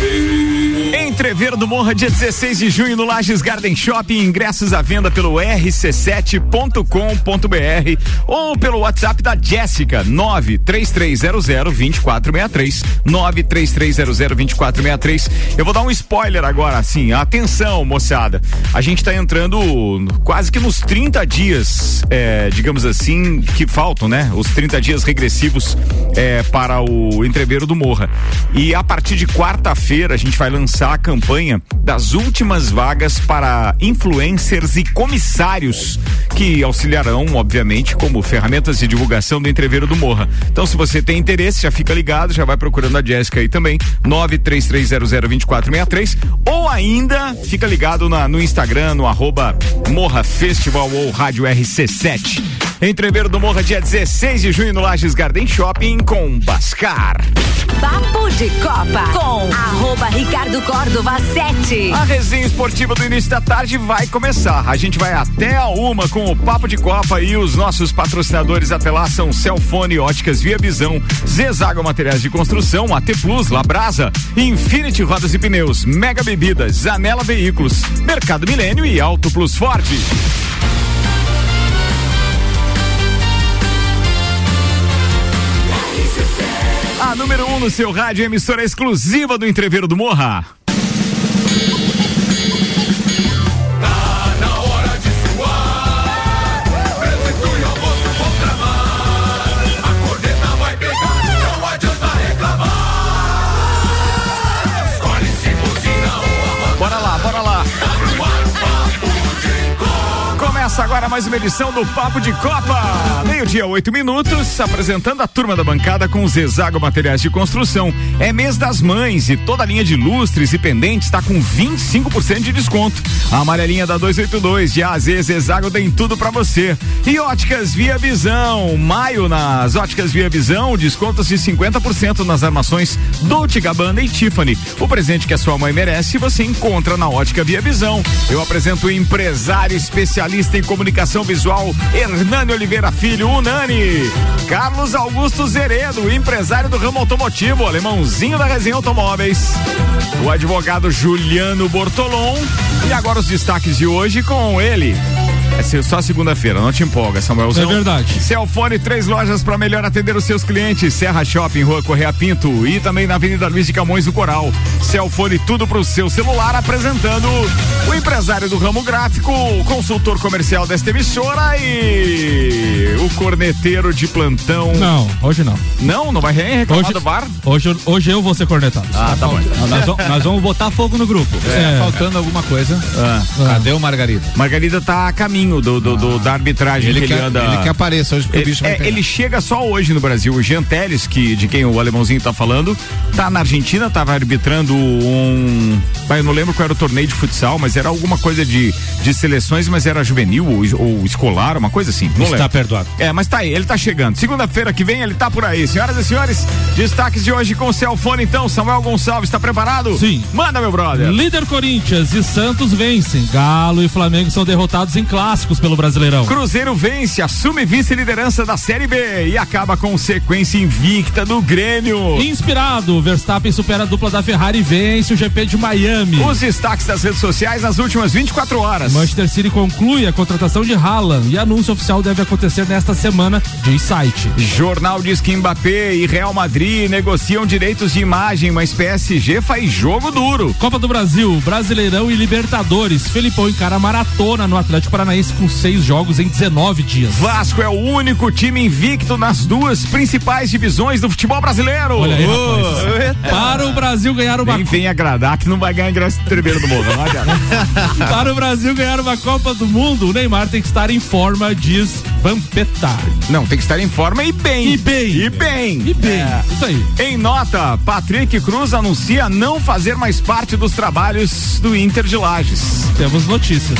baby. Entrever do Morra, dia 16 de junho no Lages Garden Shopping. Ingressos à venda pelo rc7.com.br ou pelo WhatsApp da Jéssica, 933002463. 933002463. Eu vou dar um spoiler agora, assim. Atenção, moçada. A gente tá entrando quase que nos 30 dias, é, digamos assim, que faltam, né? Os 30 dias regressivos é, para o Entreveiro do Morra. E a partir de quarta-feira a gente vai lançar campanha das últimas vagas para influencers e comissários que auxiliarão, obviamente, como ferramentas de divulgação do entreveiro do Morra. Então, se você tem interesse, já fica ligado, já vai procurando a Jéssica aí também, 933002463, ou ainda fica ligado na, no Instagram, no arroba Morra Festival ou Rádio RC7. Entreveiro do Morra, dia 16 de junho no Lages Garden Shopping com Bascar. Papo de Copa com arroba Ricardo Córdova 7. A resenha esportiva do início da tarde vai começar. A gente vai até a uma com o Papo de Copa e os nossos patrocinadores até lá são Celfone, Óticas Via Visão, Zezago Materiais de Construção, AT Plus, Labrasa, Infinity Rodas e Pneus, Mega Bebidas, Zanela Veículos, Mercado Milênio e Auto Plus Ford. A número 1 um no seu rádio, emissora exclusiva do Entreveiro do Morra. Começa agora mais uma edição do Papo de Copa. Meio-dia, oito minutos, apresentando a turma da bancada com os Zezago Materiais de Construção. É mês das mães e toda a linha de lustres e pendentes está com 25% de desconto. A amarelinha da 282 de AZ Zezago tem tudo para você. E óticas Via Visão. Maio nas óticas Via Visão, descontos de 50% nas armações Dolce Gabbana e Tiffany. O presente que a sua mãe merece você encontra na ótica Via Visão. Eu apresento o empresário especialista em comunicação visual, Hernani Oliveira Filho, Unani. Carlos Augusto Zeredo, empresário do ramo automotivo, alemãozinho da resenha automóveis. O advogado Juliano Bortolom. E agora os destaques de hoje com ele. É ser só segunda-feira, não te empolga, Samuelzão. É verdade. Celfone, três lojas para melhor atender os seus clientes. Serra Shopping, Rua Correia Pinto e também na Avenida Luiz de Camões do Coral. Celfone, tudo pro seu celular, apresentando o empresário do ramo gráfico, o consultor comercial desta emissora e o corneteiro de plantão. Não, hoje não. Não, não vai reclamar Hoje, do bar? hoje, hoje eu vou ser cornetado. Ah, tá bom. Nós vamos, nós vamos botar fogo no grupo. É. Tá faltando alguma coisa. Ah. Cadê o Margarida? Margarida tá a caminho do, do, do- da arbitragem Ele que ele quer, anda. ele quer aparecer hoje porque Ele, o bicho vai é, ele chega só hoje no Brasil. O Jean Teles, que, de quem o alemãozinho tá falando, tá na Argentina, tava arbitrando um. Eu não lembro qual era o torneio de futsal, mas era alguma coisa de, de seleções, mas era juvenil ou, ou escolar, uma coisa assim. Não Está lembro. perdoado. É, mas tá aí, ele tá chegando. Segunda-feira que vem ele tá por aí. Senhoras e senhores, destaques de hoje com o Celfone, então. Samuel Gonçalves, tá preparado? Sim. Manda, meu brother. Líder Corinthians e Santos vencem. Galo e Flamengo são derrotados em clássicos pelo Brasileirão. Cruzeiro vence, assume vice-liderança da Série B e acaba com sequência invicta do Grêmio. Inspirado, Verstappen supera a dupla da Ferrari e vence o GP de Miami. Os destaques das redes sociais nas últimas 24 horas. Manchester City conclui a contratação de Haaland e anúncio oficial deve acontecer nesta semana, diz site. Jornal diz que Mbappé e Real Madrid negociam direitos de imagem, mas PSG faz jogo duro. Copa do Brasil, Brasileirão e Libertadores. Felipão encara maratona no Atlético Paranaense com seis jogos em 19 dias. Vasco é o único time invicto nas duas principais divisões do futebol brasileiro. Olha aí. Para o Brasil ganhar uma Nem vem agradar que não vai ganhar ingresso trebeiro do. Não adianta. Para o Brasil ganhar uma Copa do Mundo, o Neymar tem que estar em forma, diz Vampeta. Não, tem que estar em forma e bem. E bem. E bem. E bem, É. isso aí. Em nota, Patrick Cruz anuncia não fazer mais parte dos trabalhos do Inter de Lages. Temos notícias.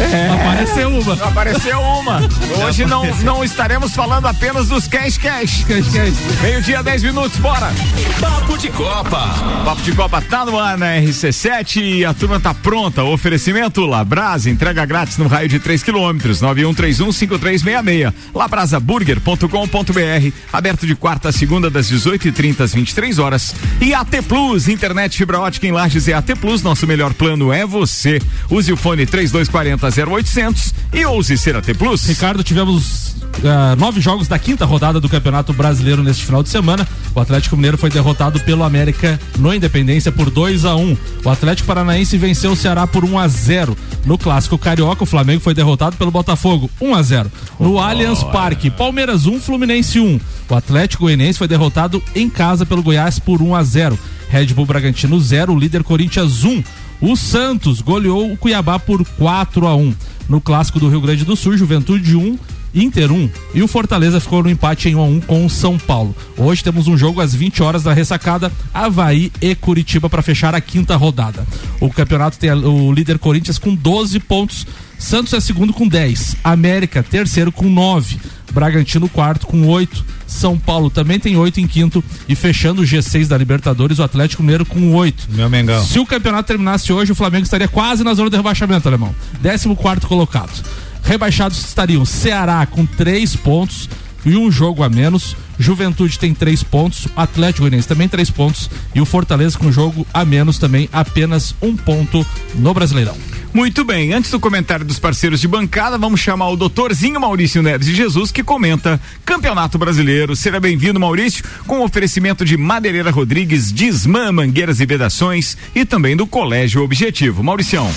É. Apareceu uma. Apareceu uma. Hoje não, não estaremos falando apenas dos cash cash. Cash, cash. Meio-dia, 10 minutos, bora. Papo de Copa. Papo de Copa tá no ar na RC7 e a turma tá pronta. Oferecimento Labras, entrega grátis no raio de 3 quilômetros. 91315366. 3266. Labrasaburger.com.br, aberto de quarta a segunda das 18h30 às 23 horas. E AT Plus, internet fibra ótica em Lages é AT Plus, nosso melhor plano é você. Use o fone 3240 0800 e ouse ser AT Plus. Ricardo, tivemos uh, nove jogos da quinta rodada do Campeonato Brasileiro neste final de semana. O Atlético Mineiro foi derrotado pelo América no Independência por 2 a 1 um. O Atlético Paranaense venceu o Ceará por 1 um a 0 No clássico carioca, o Flamengo foi derrotado pelo Botafogo 1 um a 0 No oh, Allianz Parque, Palmeiras 1, Fluminense 1. O Atlético Goianiense foi derrotado em casa pelo Goiás por 1 a 0 Red Bull Bragantino 0, líder Corinthians 1. O Santos goleou o Cuiabá por 4 a 1 No clássico do Rio Grande do Sul, Juventude 1, Inter 1 e o Fortaleza ficou no empate em 1 a 1 com o São Paulo. Hoje temos um jogo às 20 horas da ressacada, Havaí e Curitiba para fechar a quinta rodada. O campeonato tem o líder Corinthians com 12 pontos, Santos é segundo com 10, América terceiro com 9, Bragantino quarto com 8, São Paulo também tem 8 em quinto e fechando o G6 da Libertadores, o Atlético Mineiro com 8. Meu Mengão. Se o campeonato terminasse hoje, o Flamengo estaria quase na zona de rebaixamento, alemão. 14 quarto colocado. Rebaixados estariam Ceará com três pontos e um jogo a menos. Juventude tem três pontos, Atlético Goianiense também três pontos e o Fortaleza com jogo a menos também apenas um ponto no Brasileirão. Muito bem, antes do comentário dos parceiros de bancada, vamos chamar o doutorzinho Maurício Neves de Jesus, que comenta Campeonato Brasileiro. Seja bem-vindo, Maurício, com oferecimento de Madeireira Rodrigues, Dismã, Mangueiras e Vedações e também do Colégio Objetivo. Mauricião.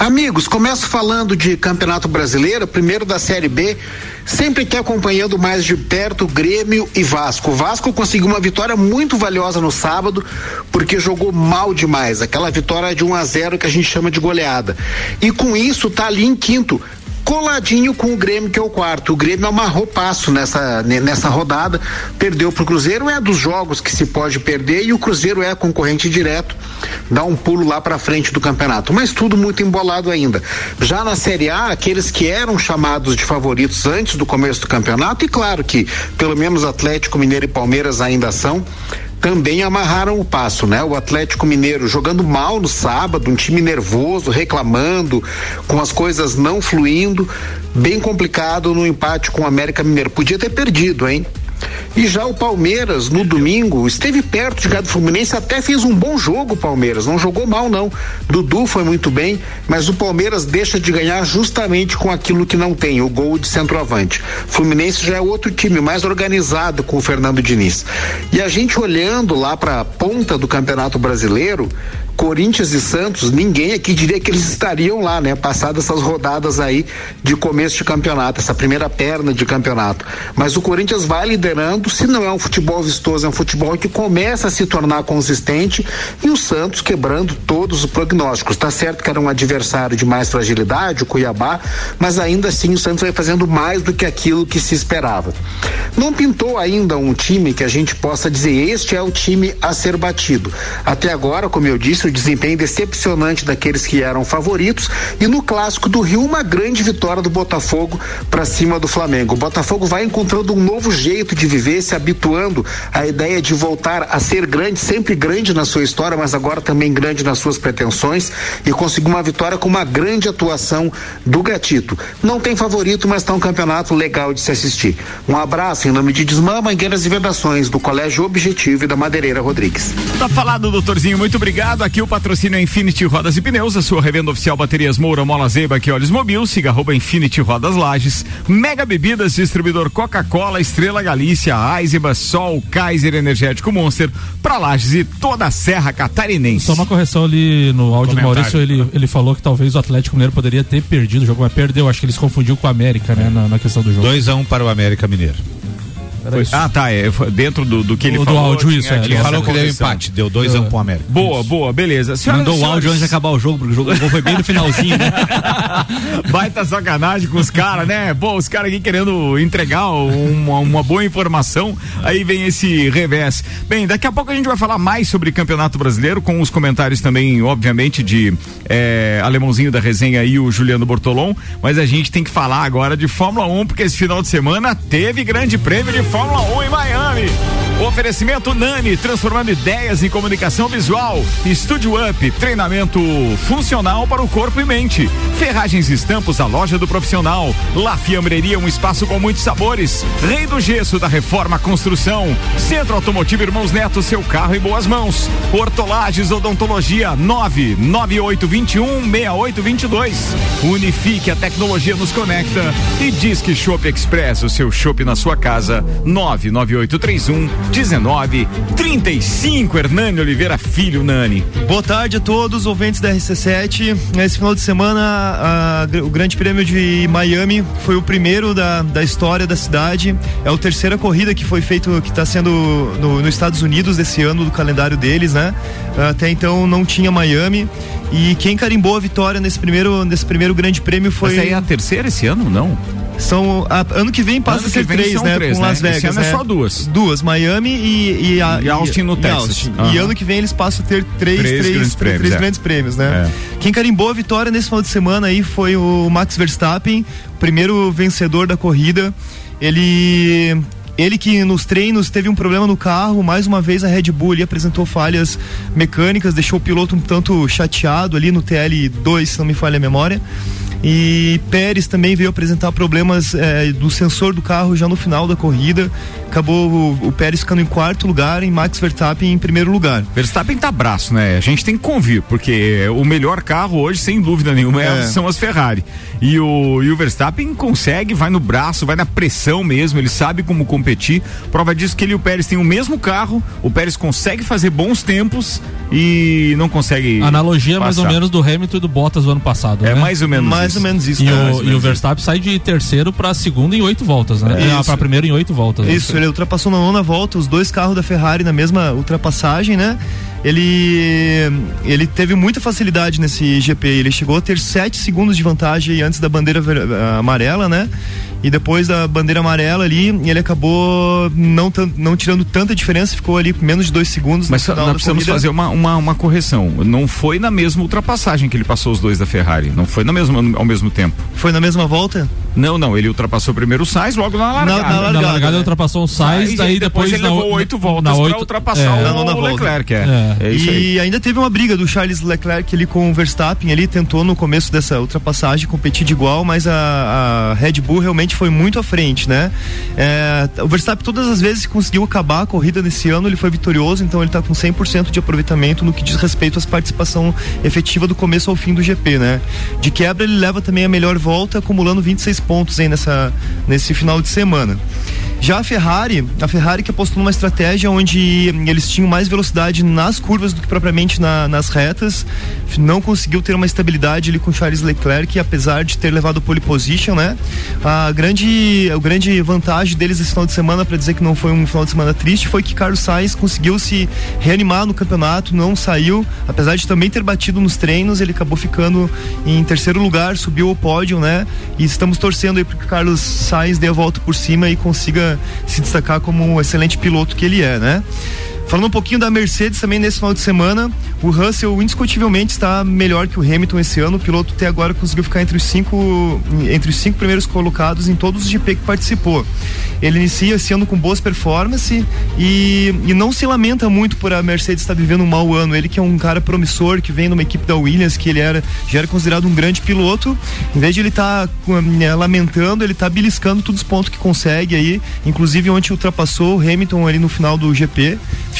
Amigos, começo falando de Campeonato Brasileiro, primeiro da Série B, sempre que acompanhando mais de perto Grêmio e Vasco. O Vasco conseguiu uma vitória muito valiosa no sábado, porque jogou mal demais, aquela vitória de 1 a 0 que a gente chama de goleada. E com isso tá ali em quinto, coladinho com o Grêmio, que é o quarto. O Grêmio amarrou passo nessa, nessa rodada, perdeu para o Cruzeiro, é dos jogos que se pode perder e o Cruzeiro é concorrente direto, dá um pulo lá para frente do campeonato. Mas tudo muito embolado ainda. Já na Série A, aqueles que eram chamados de favoritos antes do começo do campeonato, e claro que pelo menos Atlético Mineiro e Palmeiras ainda são também amarraram o passo, né? O Atlético Mineiro jogando mal no sábado, um time nervoso, reclamando, com as coisas não fluindo, bem complicado no empate com o América Mineiro. Podia ter perdido, hein? E já o Palmeiras, no domingo, esteve perto de ganhar do Fluminense, até fez um bom jogo o Palmeiras, não jogou mal não. Dudu foi muito bem, mas o Palmeiras deixa de ganhar justamente com aquilo que não tem, o gol de centroavante. Fluminense já é outro time, mais organizado com o Fernando Diniz. E a gente olhando lá para a ponta do Campeonato Brasileiro, Corinthians e Santos, ninguém aqui diria que eles estariam lá, né? Passadas essas rodadas aí de começo de campeonato, essa primeira perna de campeonato. Mas o Corinthians vai liderando, se não é um futebol vistoso, é um futebol que começa a se tornar consistente e o Santos quebrando todos os prognósticos. Tá certo que era um adversário de mais fragilidade, o Cuiabá, mas ainda assim o Santos vai fazendo mais do que aquilo que se esperava. Não pintou ainda um time que a gente possa dizer este é o time a ser batido. Até agora, como eu disse, o desempenho decepcionante daqueles que eram favoritos e no clássico do Rio uma grande vitória do Botafogo para cima do Flamengo. O Botafogo vai encontrando um novo jeito de viver, se habituando à ideia de voltar a ser grande, sempre grande na sua história, mas agora também grande nas suas pretensões e conseguiu uma vitória com uma grande atuação do Gatito. Não tem favorito, mas está um campeonato legal de se assistir. Um abraço em nome de Desmã, Mangueiras e Vedações do Colégio Objetivo e da Madeireira Rodrigues. Tá falado, doutorzinho, muito obrigado. Aqui o patrocínio é Infinity Rodas e Pneus, a sua revenda oficial baterias Moura, Mola Zeiba, que olhos mobil, siga arroba Infinity Rodas Lages, Mega Bebidas, distribuidor Coca-Cola, Estrela Galícia, Eisenbahn, Sol, Kaiser Energético Monster, pra Lages e toda a Serra Catarinense. Só uma correção ali no áudio do Maurício, ele, ele falou que talvez o Atlético Mineiro poderia ter perdido o jogo, mas perdeu, acho que eles confundiu com o América, né, na, na questão do jogo. 2 a 1 um para o América Mineiro. Foi, ah, tá. É, dentro do, do que ele do falou. Do áudio, isso. Tinha, é, ele falou que deu empate, deu 2 a 1 um pro América. Boa, boa, beleza. Mandou o áudio antes de acabar o jogo, porque o jogo foi bem no finalzinho, né? Baita sacanagem com os caras, né? Pô, os caras aqui querendo entregar uma, uma boa informação, aí vem esse revés. Bem, daqui a pouco a gente vai falar mais sobre Campeonato Brasileiro, com os comentários também, obviamente, de é, Alemãozinho da Resenha e o Juliano Bortolom, mas a gente tem que falar agora de Fórmula 1, porque esse final de semana teve grande prêmio de Fórmula 1 em Miami. Oferecimento Nani, transformando ideias em comunicação visual. Estúdio Up, treinamento funcional para o corpo e mente. Ferragens e Estampos, a loja do profissional. La Fiambreria, um espaço com muitos sabores. Rei do Gesso, da Reforma Construção. Centro Automotivo Irmãos Neto, seu carro em boas mãos. Hortolagens Odontologia, 99821 6822. Unifique, a tecnologia nos conecta. E Disque Shop Express, o seu shopping na sua casa, 99831 1935. Hernani Oliveira Filho, Nani. Boa tarde a todos, ouvintes da RC7. Esse final de semana, a, a, o Grande Prêmio de Miami foi o primeiro da, da história da cidade. É a terceira corrida que foi feito, que está sendo no, nos Estados Unidos esse ano, do calendário deles, né? Até então não tinha Miami. E quem carimbou a vitória nesse primeiro, nesse primeiro grande prêmio foi. Essa aí é a terceira esse ano, não? São, a, ano que vem passa ano a ser três, né? Três, com né? Las Vegas. Esse ano né? é só duas. Duas, Miami e, e, a, e Austin no e Texas. Austin. Uhum. E ano que vem eles passam a ter três, três, três grandes prêmios, três é. grandes prêmios né? É. Quem carimbou a vitória nesse final de semana aí foi o Max Verstappen, primeiro vencedor da corrida. Ele ele que nos treinos teve um problema no carro, mais uma vez a Red Bull ali apresentou falhas mecânicas, deixou o piloto um tanto chateado ali no TL2, se não me falha a memória. E Pérez também veio apresentar problemas é, do sensor do carro já no final da corrida. Acabou o, o, Pérez ficando em quarto lugar e Max Verstappen em primeiro lugar. Verstappen tá braço, né? A gente tem que convir, porque o melhor carro hoje, sem dúvida nenhuma, é. são as Ferrari. E o, e o Verstappen consegue, vai no braço, vai na pressão mesmo, ele sabe como competir. Prova disso que ele e o Pérez têm o mesmo carro, o Pérez consegue fazer bons tempos e não consegue. Analogia passar. mais ou menos do Hamilton e do Bottas do ano passado. É né? mais ou menos mais isso. ou menos isso. E, né? o, e o Verstappen sai de terceiro para segundo em oito voltas, né? É, para primeiro em oito voltas. Isso, né? ele ultrapassou na nona volta os dois carros da Ferrari na mesma ultrapassagem, né? ele ele teve muita facilidade nesse GP. Ele chegou a ter sete segundos de vantagem antes da bandeira amarela, né? E depois da bandeira amarela ali, ele acabou não, não tirando tanta diferença, ficou ali menos de dois segundos. Mas nós precisamos corrida. fazer uma, uma, uma, correção. Não foi na mesma ultrapassagem que ele passou os dois da Ferrari. Não foi na mesma, ao mesmo tempo. Foi na mesma volta? Não, não. Ele ultrapassou primeiro o Sainz logo na largada. Na, na largada, na largada né? ele ultrapassou o Sainz, daí depois, depois ele levou oito voltas na pra ultrapassar é, o, o Leclerc. É. é. É e ainda teve uma briga do Charles Leclerc ali com o Verstappen, ele tentou no começo dessa ultrapassagem competir de igual, mas a, a Red Bull realmente foi muito à frente, né? É, o Verstappen todas as vezes conseguiu acabar a corrida nesse ano, ele foi vitorioso, então ele está com 100% de aproveitamento no que diz respeito à participação efetiva do começo ao fim do GP, né? De quebra ele leva também a melhor volta, acumulando 26 pontos aí nessa, nesse final de semana. Já a Ferrari, a Ferrari que apostou numa estratégia onde eles tinham mais velocidade nas curvas do que propriamente na, nas retas, não conseguiu ter uma estabilidade ali com Charles Leclerc, apesar de ter levado pole position, né? A grande, a grande vantagem deles esse final de semana, para dizer que não foi um final de semana triste, foi que Carlos Sainz conseguiu se reanimar no campeonato, não saiu, apesar de também ter batido nos treinos, ele acabou ficando em terceiro lugar, subiu ao pódio, né? E estamos torcendo aí para que Carlos Sainz dê a volta por cima e consiga se destacar como um excelente piloto que ele é, né? Falando um pouquinho da Mercedes também nesse final de semana, o Russell indiscutivelmente está melhor que o Hamilton esse ano. O piloto até agora conseguiu ficar entre os cinco, entre os cinco primeiros colocados em todos os GP que participou. Ele inicia esse ano com boas performances e, e não se lamenta muito por a Mercedes estar vivendo um mau ano. Ele que é um cara promissor, que vem numa equipe da Williams, que ele era, já era considerado um grande piloto. Em vez de ele estar tá, é, lamentando, ele está beliscando todos os pontos que consegue aí. Inclusive ontem ultrapassou o Hamilton ali no final do GP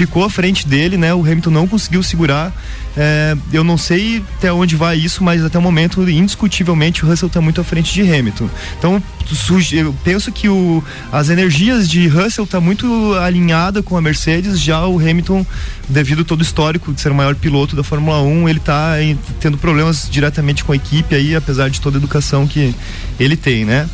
ficou à frente dele, né? O Hamilton não conseguiu segurar. É, eu não sei até onde vai isso, mas até o momento, indiscutivelmente, o Russell está muito à frente de Hamilton. Então, eu penso que o, as energias de Russell tá muito alinhada com a Mercedes, já o Hamilton, devido todo o histórico de ser o maior piloto da Fórmula 1, ele está tendo problemas diretamente com a equipe aí, apesar de toda a educação que ele tem, né?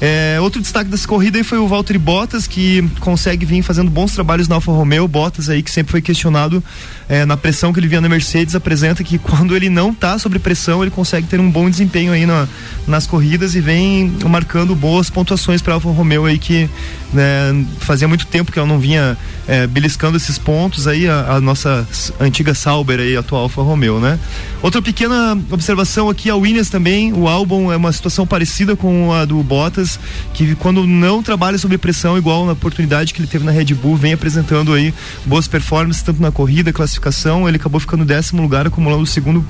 É, outro destaque dessa corrida aí foi o Valtteri Bottas, que consegue vir fazendo bons trabalhos na Alfa Romeo. Bottas aí que sempre foi questionado é, na pressão que ele vinha na Mercedes, apresenta que quando ele não está sob pressão, ele consegue ter um bom desempenho aí na, nas corridas e vem marcando boas pontuações para a Alfa Romeo aí que né, fazia muito tempo que ela não vinha é, beliscando esses pontos aí, a, a, nossa antiga Sauber aí, atual Alfa Romeo, né? Outra pequena observação aqui, a Williams também, o álbum é uma situação parecida com a do Bottas Que quando não trabalha sob pressão, igual na oportunidade que ele teve na Red Bull, vem apresentando aí boas performances, tanto na corrida, classificação, ele acabou ficando décimo lugar, acumulando o segundo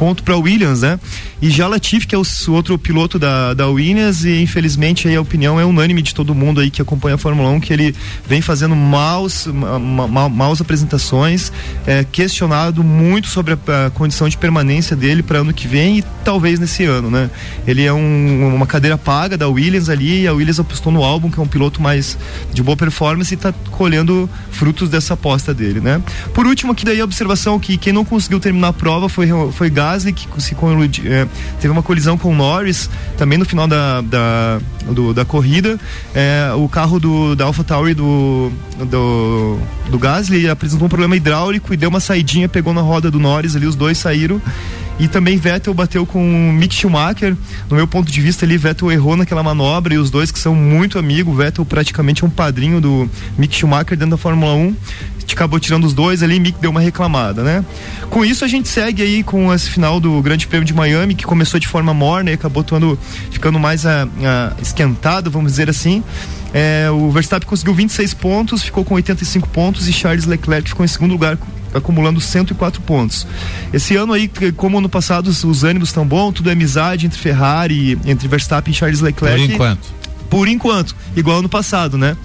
ponto para Williams, né? E já Latifi, que é o outro piloto da, da Williams, e infelizmente aí a opinião é unânime de todo mundo aí que acompanha a Fórmula 1, que ele vem fazendo maus, ma, ma, maus apresentações, é, questionado muito sobre a, a condição de permanência dele para ano que vem e talvez nesse ano, né? Ele é um, uma cadeira paga da Williams ali, e a Williams apostou no álbum, que é um piloto mais de boa performance e está colhendo frutos dessa aposta dele, né? Por último, aqui daí a observação que quem não conseguiu terminar a prova foi, foi Gasly que se é, teve uma colisão com o Norris, também no final da, da, do, da corrida. É, o carro do, da AlphaTauri do, do, do Gasly apresentou um problema hidráulico e deu uma saidinha, pegou na roda do Norris ali, os dois saíram. E também Vettel bateu com Mick Schumacher. No meu ponto de vista ali, Vettel errou naquela manobra e os dois que são muito amigos, Vettel praticamente é um padrinho do Mick Schumacher dentro da Fórmula 1 acabou tirando os dois ali, Mick deu uma reclamada, né? Com isso a gente segue aí com esse final do Grande Prêmio de Miami, que começou de forma morna e acabou tuando, ficando mais a, a, esquentado, vamos dizer assim. É, o Verstappen conseguiu 26 pontos, ficou com 85 pontos e Charles Leclerc ficou em segundo lugar acumulando 104 pontos. Esse ano aí, como ano passado, os ânimos estão bons, tudo é amizade entre Ferrari, entre Verstappen e Charles Leclerc. Por enquanto. Por enquanto, igual ano passado, né?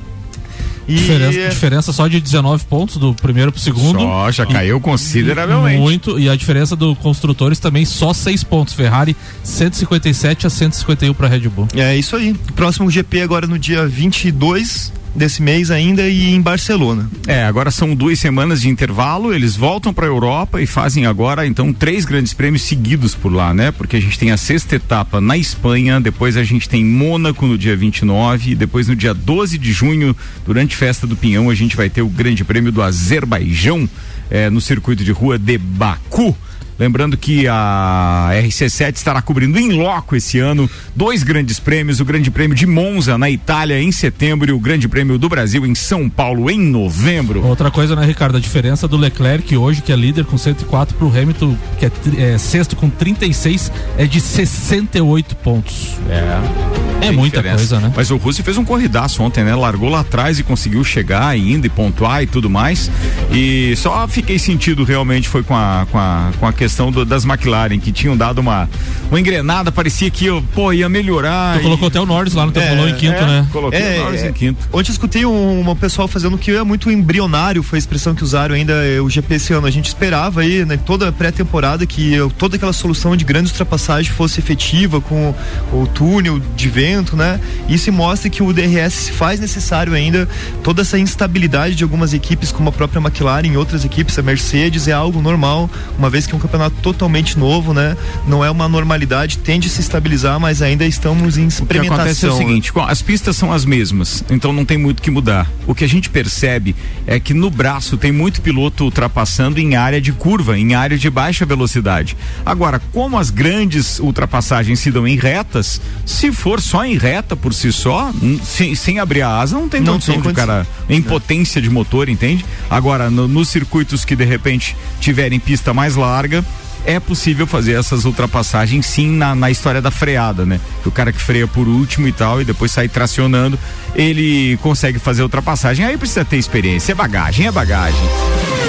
E... Diferença, diferença só de 19 pontos do primeiro pro segundo. Só, já caiu consideravelmente. Muito, e a diferença do construtores também só 6 pontos. Ferrari 157 a 151 para Red Bull. É isso aí. Próximo GP agora no dia 22 desse mês ainda e em Barcelona. É, agora são duas semanas de intervalo, eles voltam para a Europa e fazem agora então três grandes prêmios seguidos por lá, né? Porque a gente tem a sexta etapa na Espanha, depois a gente tem Mônaco no dia 29, e depois no dia 12 de junho, durante Festa do Pinhão, a gente vai ter o Grande Prêmio do Azerbaijão é, no circuito de rua de Baku. Lembrando que a RC7 estará cobrindo em loco esse ano dois grandes prêmios: o Grande Prêmio de Monza na Itália em setembro e o Grande Prêmio do Brasil em São Paulo em novembro. Outra coisa, né, Ricardo? A diferença do Leclerc hoje, que é líder com 104, para o Hamilton, que é, é, sexto com 36, é de 68 pontos. É. É muita diferença. coisa, né? Mas o Rossi fez um corridaço ontem, né? Largou lá atrás e conseguiu chegar ainda e pontuar e tudo mais. E só fiquei sentido realmente foi com a, com a, com a questão do, das McLaren, que tinham dado uma, uma engrenada, parecia que pô, ia melhorar. Tu e... colocou até o Norris lá no teu é, em quinto, é, né? Coloquei é, o Norris é, em quinto. Ontem escutei um, um pessoal fazendo que é muito embrionário, foi a expressão que usaram ainda é, o GP esse ano. A gente esperava aí, né, toda pré-temporada, que toda aquela solução de grandes ultrapassagens fosse efetiva com o túnel de vento, né? Isso mostra que o DRS se faz necessário ainda. Toda essa instabilidade de algumas equipes, como a própria McLaren e outras equipes, a Mercedes, é algo normal, uma vez que é um campeonato totalmente novo, né? Não é uma normalidade, tende a se estabilizar, mas ainda estamos em experimentação. O que acontece é o seguinte, as pistas são as mesmas, então não tem muito que mudar. O que a gente percebe é que no braço tem muito piloto ultrapassando em área de curva, em área de baixa velocidade. Agora, como as grandes ultrapassagens se dão em retas, se for só em reta por si só, sem, sem abrir a asa, não tem não condição tem de cara em potência de motor, entende? Agora, no, nos circuitos que de repente tiverem pista mais larga, é possível fazer essas ultrapassagens sim na, na história da freada, né? O cara que freia por último e tal e depois sai tracionando, ele consegue fazer ultrapassagem. Aí precisa ter experiência, é bagagem, é bagagem.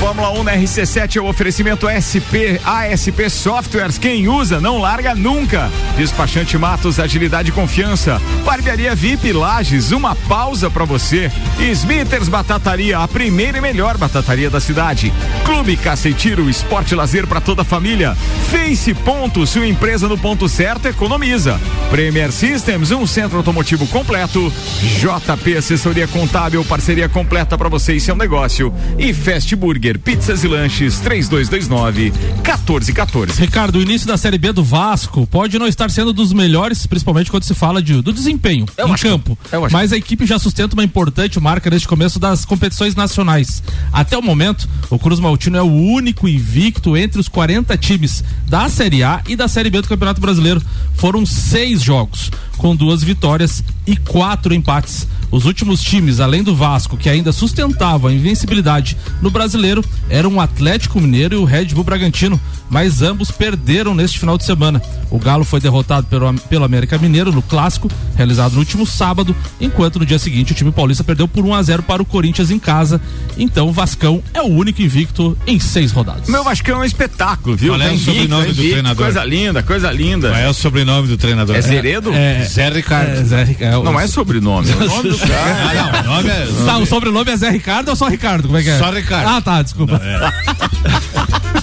Fórmula 1 na RC7 é o oferecimento SP, ASP Softwares. Quem usa não larga nunca. Despachante Matos, agilidade e confiança. Barbearia VIP Lages, uma pausa para você. Smithers Batataria, a primeira e melhor batataria da cidade. Clube Cacetiro, esporte lazer para toda a família. Face Ponto, sua empresa no ponto certo economiza. Premier Systems, um centro automotivo completo. JP Assessoria Contábil, parceria completa para você e seu negócio. E Fast Burger Burger, pizzas e lanches, 3229 1414. Ricardo, o início da Série B do Vasco pode não estar sendo dos melhores, principalmente quando se fala de, do desempenho eu em campo. mas a equipe já sustenta uma importante marca neste começo das competições nacionais. Até o momento, o Cruz Maltino é o único invicto entre os 40 times da Série A e da Série B do Campeonato Brasileiro. Foram seis jogos, com duas vitórias e quatro empates. Os últimos times, além do Vasco, que ainda sustentava a invencibilidade no brasileiro, eram o Atlético Mineiro e o Red Bull Bragantino, mas ambos perderam neste final de semana. O Galo foi derrotado pelo, pelo América Mineiro no clássico, realizado no último sábado, enquanto no dia seguinte o time paulista perdeu por 1 a 0 para o Corinthians em casa. Então o Vascão é o único invicto em seis rodadas. Meu Vascão é um espetáculo, viu? Qual é o invicto, sobrenome tá do invicto, treinador? Coisa linda, coisa linda. Qual é o sobrenome do treinador? É Zeredo? É, Zé Ricardo. é, Zé Ricardo. Não é sobrenome, é o nome do Ah, não, o nome é. Tá, o sobrenome é Zé Ricardo ou só Ricardo? Como é que é? Só Ricardo. Ah, tá, desculpa.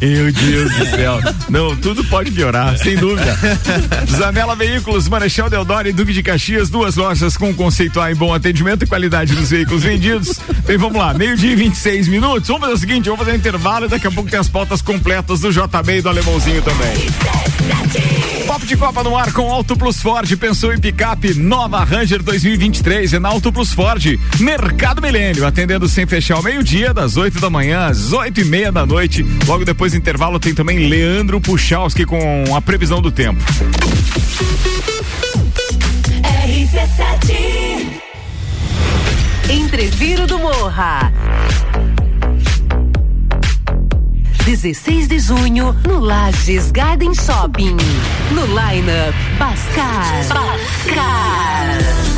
Meu Deus do céu. Não, tudo pode piorar, sem dúvida. Zanela Veículos, Marechal Deodoro e Duque de Caxias, duas lojas com conceito A em bom atendimento e qualidade dos veículos vendidos. Bem, vamos lá, meio-dia e 26 minutos. Vamos fazer o seguinte, vamos fazer um intervalo e daqui a pouco tem as pautas completas do JB e do Alemãozinho também. Papo de Copa no ar com Auto Plus Ford. Pensou em picape? Nova Ranger 2023 é na Auto Plus Ford. Mercado Milênio, atendendo sem fechar ao meio-dia, das 8 da manhã às 8 e meia da noite. Logo depois do intervalo tem também Leandro Puchalski com a previsão do tempo. RC7 Entreviro do Morra. 16 de junho no Lages Garden Shopping. No lineup Bascar Bascar. Bascar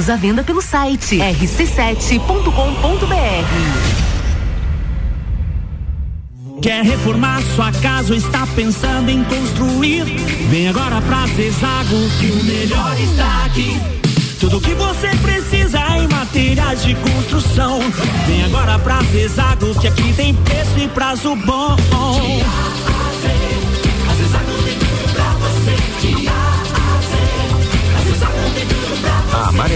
Ingressos à venda pelo site rc7.com.br. Quer reformar sua casa ou está pensando em construir? Vem agora pra Zezago que o melhor está aqui. Tudo que você precisa em materiais de construção. Vem agora pra Zezago que aqui tem preço e prazo bom.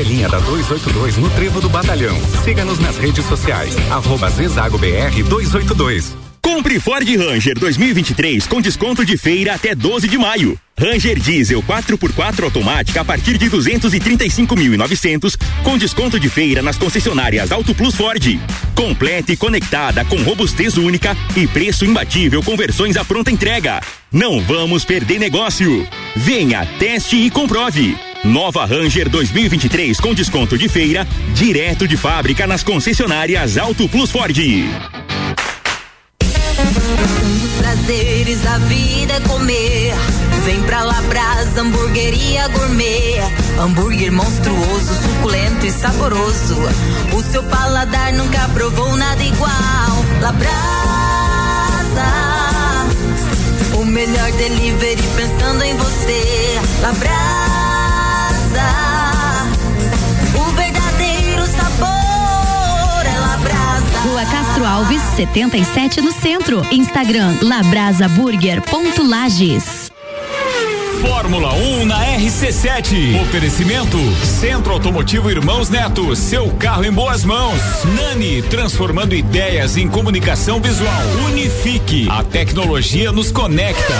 Amarelinha da 282 no Trevo do Batalhão. Siga-nos nas redes sociais. Arroba Zezago BR 282. Compre Ford Ranger 2023 com desconto de feira até 12 de maio. Ranger Diesel 4x4 automática a partir de 235.900 com desconto de feira nas concessionárias Auto Plus Ford. Completa e conectada com robustez única e preço imbatível com versões à pronta entrega. Não vamos perder negócio. Venha, teste e comprove. Nova Ranger 2023 com desconto de feira direto de fábrica nas concessionárias Auto Plus Ford. Prazeres da vida é comer. Vem pra Labrasa, hamburgueria gourmet. Hambúrguer monstruoso, suculento e saboroso. O seu paladar nunca provou nada igual. Labrasa, o melhor delivery pensando em você. Labrasa, Rua Castro Alves, 77 no centro. Instagram labrasaburger.lages. Fórmula 1 na RC7. Oferecimento Centro Automotivo Irmãos Neto. Seu carro em boas mãos. Nani, transformando ideias em comunicação visual. Unifique. A tecnologia nos conecta.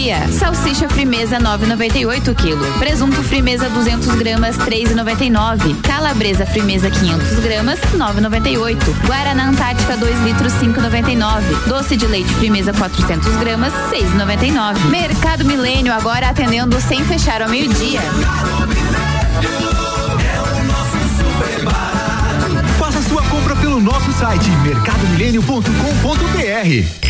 Dia. Salsicha frimeza 9,98 kg. Presunto frimeza 200 gramas 3,99. Calabresa frimeza 500 gramas 9,98. Guaraná Antártica 2 litros 5,99. Doce de leite frimeza 400 gramas 6,99. Mercado Milênio agora atendendo sem fechar ao meio-dia. Faça sua compra pelo nosso site mercadomilênio.com.br.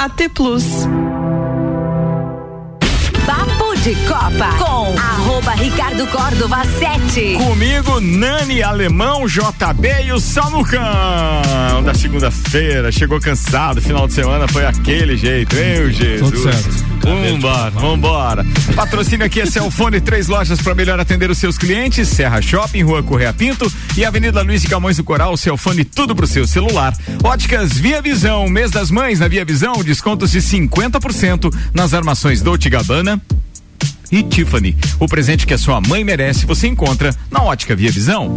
AT Plus. Papo de Copa com arroba Ricardo Córdova 7. Comigo, Nani Alemão, JB e o Samucão da segunda-feira. Chegou cansado, final de semana foi aquele jeito, meu Jesus. Tudo certo. Vambora, vambora. Patrocínio aqui é Celfone, três lojas para melhor atender os seus clientes: Serra Shopping, Rua Correia Pinto e Avenida Luiz de Camões do Coral. Celfone, tudo pro seu celular. Óticas Via Visão, mês das mães na Via Visão, descontos de 50% nas armações Dolce Gabbana e Tiffany. O presente que a sua mãe merece você encontra na Ótica Via Visão.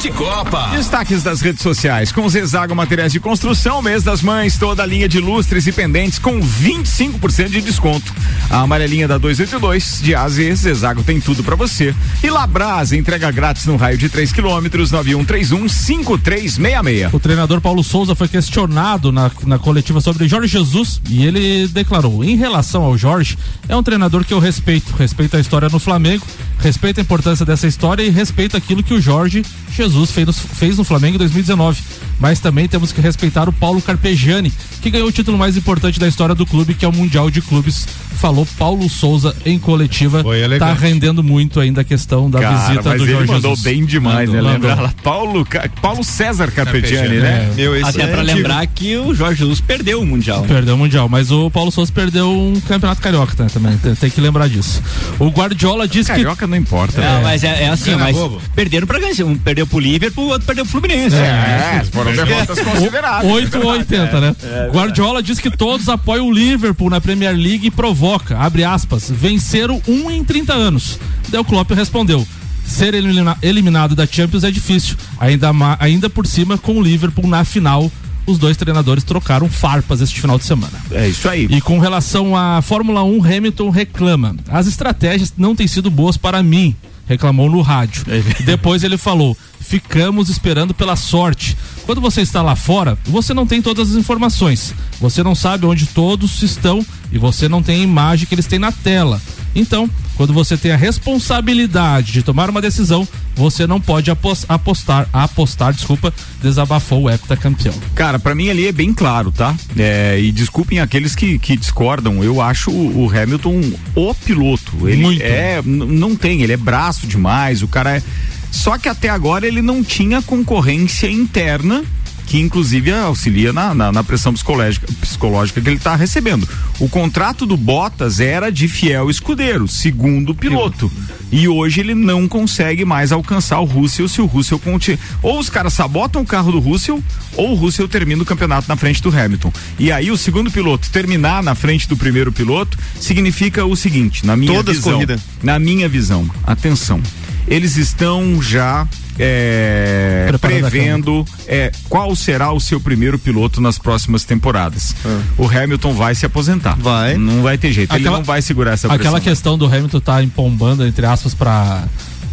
De Copa. Destaques das redes sociais. Com Zezago Materiais de Construção, mês das mães, toda a linha de lustres e pendentes com 25% de desconto. A amarelinha da 282 de AZ, Zezago tem tudo para você. E Labras, entrega grátis no raio de 3 quilômetros, 9131 5366. O treinador Paulo Souza foi questionado na, na coletiva sobre Jorge Jesus e ele declarou: em relação ao Jorge, é um treinador que eu respeito. Respeito a história no Flamengo, respeito a importância dessa história e respeito aquilo que o Jorge Jesus fez no, fez no Flamengo em 2019. Mas também temos que respeitar o Paulo Carpegiani, que ganhou o título mais importante da história do clube, que é o Mundial de Clubes. Falou Paulo Souza em coletiva. Foi tá elegante. rendendo muito ainda a questão da Cara, visita mas do ele Jorge mandou Jesus. bem demais, Mandou, né? mandou. Lembra lá? Paulo, Paulo César Carpegiani, né? Meu, esse Até é pra antigo. lembrar que o Jorge Jesus perdeu o Mundial. Perdeu o Mundial, mas o Paulo Souza perdeu um campeonato carioca né, também. Tem, tem que lembrar disso. O Guardiola diz que. Carioca não importa. Não, né? mas é, é assim, Grana mas bobo. perderam pra ganhar. Um perdeu pro Liverpool, o outro perdeu pro Fluminense. É, foram derrotas consideráveis. 8 ou 80, né? Guardiola diz que todos apoiam o Liverpool na Premier League e provoca, abre aspas, venceram um em 30 anos. O Klopp respondeu. Ser elimina- eliminado da Champions é difícil, ainda, ainda por cima com o Liverpool na final. Os dois treinadores trocaram farpas este final de semana. É isso aí. E com relação à Fórmula 1, Hamilton reclama. As estratégias não têm sido boas para mim, reclamou no rádio. Depois ele falou: ficamos esperando pela sorte. Quando você está lá fora, você não tem todas as informações. Você não sabe onde todos estão e você não tem a imagem que eles têm na tela. Então, quando você tem a responsabilidade de tomar uma decisão, você não pode apos- apostar, apostar, desculpa, desabafou o heptacampeão. Cara, pra mim ali é bem claro, tá? É, e desculpem aqueles que, que discordam, eu acho o, o Hamilton o piloto. Ele Muito. é, não tem, ele é braço demais, o cara é. Só que até agora ele não tinha concorrência interna que inclusive auxilia na, na, na pressão psicológica, psicológica que ele está recebendo. O contrato do Bottas era de fiel escudeiro, segundo piloto. E hoje ele não consegue mais alcançar o Russell se o Russell continua. Ou os caras sabotam o carro do Russell, ou o Russell termina o campeonato na frente do Hamilton. E aí o segundo piloto terminar na frente do primeiro piloto significa o seguinte, na minha Todas visão. corrida. Na minha visão, atenção. Eles estão já é, prevendo é, qual será o seu primeiro piloto nas próximas temporadas. O Hamilton vai se aposentar. Vai. Não vai ter jeito. ele Aquela- não vai segurar essa pressão. Aquela questão do Hamilton tá empombando, entre aspas, pra,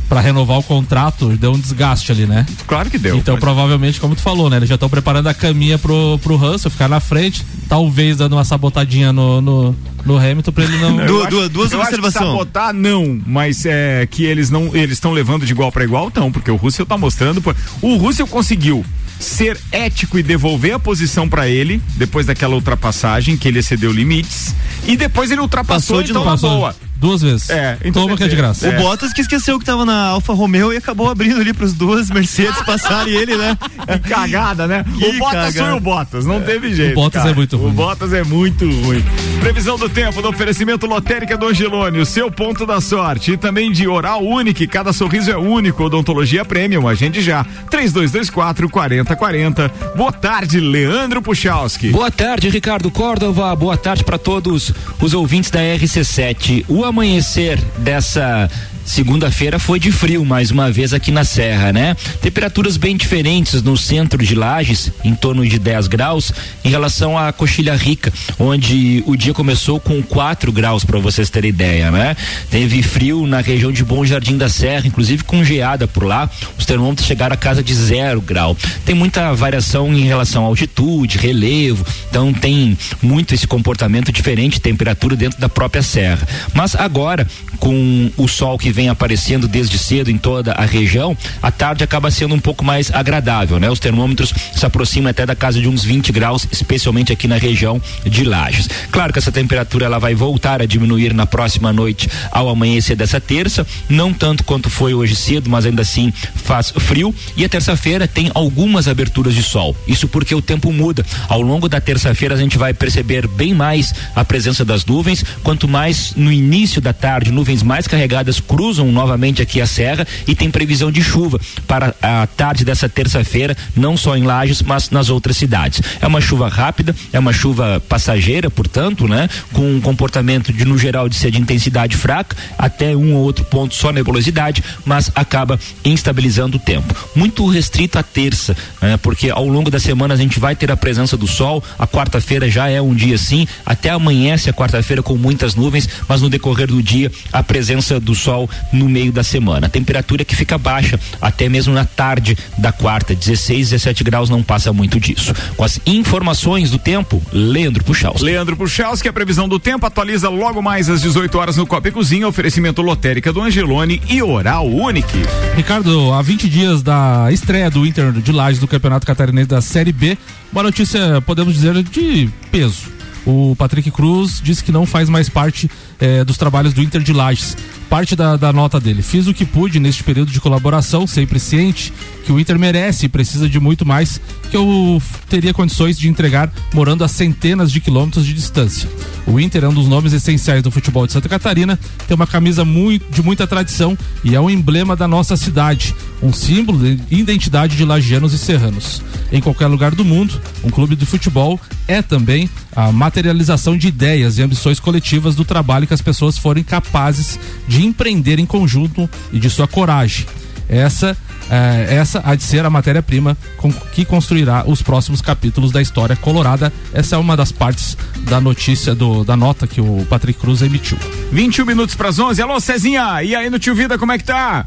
pra renovar o contrato, deu um desgaste ali, né? Claro que deu. Então, mas- provavelmente, como tu falou, né? Eles já estão preparando a caminha pro, pro Russell ficar na frente, talvez dando uma sabotadinha no, no, no Hamilton pra ele não. Eu acho- eu acho que sabotar não, mas é que eles não eles estão levando de igual para igual não, porque o Russell tá mostrando, pô, o Russell conseguiu ser ético e devolver a posição para ele depois daquela ultrapassagem que ele excedeu limites e depois ele ultrapassou Passou de então novo. na Passou. boa. Duas vezes. É, então Toma que é de graça. O Bottas que esqueceu que tava na Alfa Romeo e acabou abrindo ali pros duas Mercedes passarem ele, né? Que cagada, né? Que o Bottas cagada. foi o Bottas, não teve jeito. O Bottas cara. é muito ruim. O Bottas é muito ruim. Previsão do tempo do oferecimento lotérica do Angelone, o seu ponto da sorte. E também de Oral Unique, cada sorriso é único. Odontologia Premium, agende já. 3224 4040. Boa tarde, Leandro Puchalski. Boa tarde, Ricardo Córdova. Boa tarde para todos os ouvintes da RC7. O amanhecer dessa segunda-feira foi de frio mais uma vez aqui na Serra, né? Temperaturas bem diferentes no centro de Lages, em torno de 10 graus, em relação à Coxilha Rica, onde o dia começou com 4 graus, para vocês terem ideia, né? Teve frio na região de Bom Jardim da Serra, inclusive com geada por lá. Os termômetros chegaram a casa de zero grau. Tem muita variação em relação à altitude, relevo, então tem muito esse comportamento diferente temperatura dentro da própria serra. Mas agora, com o sol que vem aparecendo desde cedo em toda a região, a tarde acaba sendo um pouco mais agradável, né? Os termômetros se aproximam até da casa de uns 20 graus, especialmente aqui na região de Lages. Claro que essa temperatura ela vai voltar a diminuir na próxima noite ao amanhecer dessa terça, não tanto quanto foi hoje cedo, mas ainda assim faz frio. E a terça-feira tem algumas aberturas de sol. Isso porque o tempo muda. Ao longo da terça-feira a gente vai perceber bem mais a presença das nuvens, quanto mais no início da tarde, nuvens mais carregadas cruzam novamente aqui a serra e tem previsão de chuva para a tarde dessa terça-feira, não só em Lages, mas nas outras cidades. É uma chuva rápida, é uma chuva passageira, portanto, né, com um comportamento de no geral de ser de intensidade fraca, até um ou outro ponto só nebulosidade, mas acaba instabilizando o tempo. Muito restrito à terça, né, porque ao longo da semana a gente vai ter a presença do sol. A quarta-feira já é um dia assim, até amanhece a quarta-feira com muitas nuvens, mas no decorrer do dia a presença do sol no meio da semana. A temperatura que fica baixa até mesmo na tarde da quarta, 16, 17 graus não passa muito disso. Com as informações do tempo, Leandro Puxaus. Leandro Puchalski, a previsão do tempo atualiza logo mais às 18 horas no Copa e Cozinha, oferecimento lotérica do Angelone e Oral Unique. Ricardo, há 20 dias da estreia do Inter de Lages do Campeonato Catarinense da Série B, uma notícia, podemos dizer, de peso. O Patrick Cruz disse que não faz mais parte eh, dos trabalhos do Inter de Lages. Parte da, da nota dele. Fiz o que pude neste período de colaboração, sempre ciente que o Inter merece e precisa de muito mais que eu teria condições de entregar morando a centenas de quilômetros de distância. O Inter é um dos nomes essenciais do futebol de Santa Catarina, tem uma camisa muito, de muita tradição e é um emblema da nossa cidade, um símbolo de identidade de lagianos e serranos. Em qualquer lugar do mundo, um clube de futebol é também a materialização de ideias e ambições coletivas do trabalho que as pessoas forem capazes de empreender em conjunto e de sua coragem. Essa é, essa há de ser a matéria-prima com que construirá os próximos capítulos da história colorada. Essa é uma das partes da notícia, do, da nota que o Patrick Cruz emitiu. 21 minutos para as 11. Alô, Cezinha, e aí no Tio Vida, como é que tá?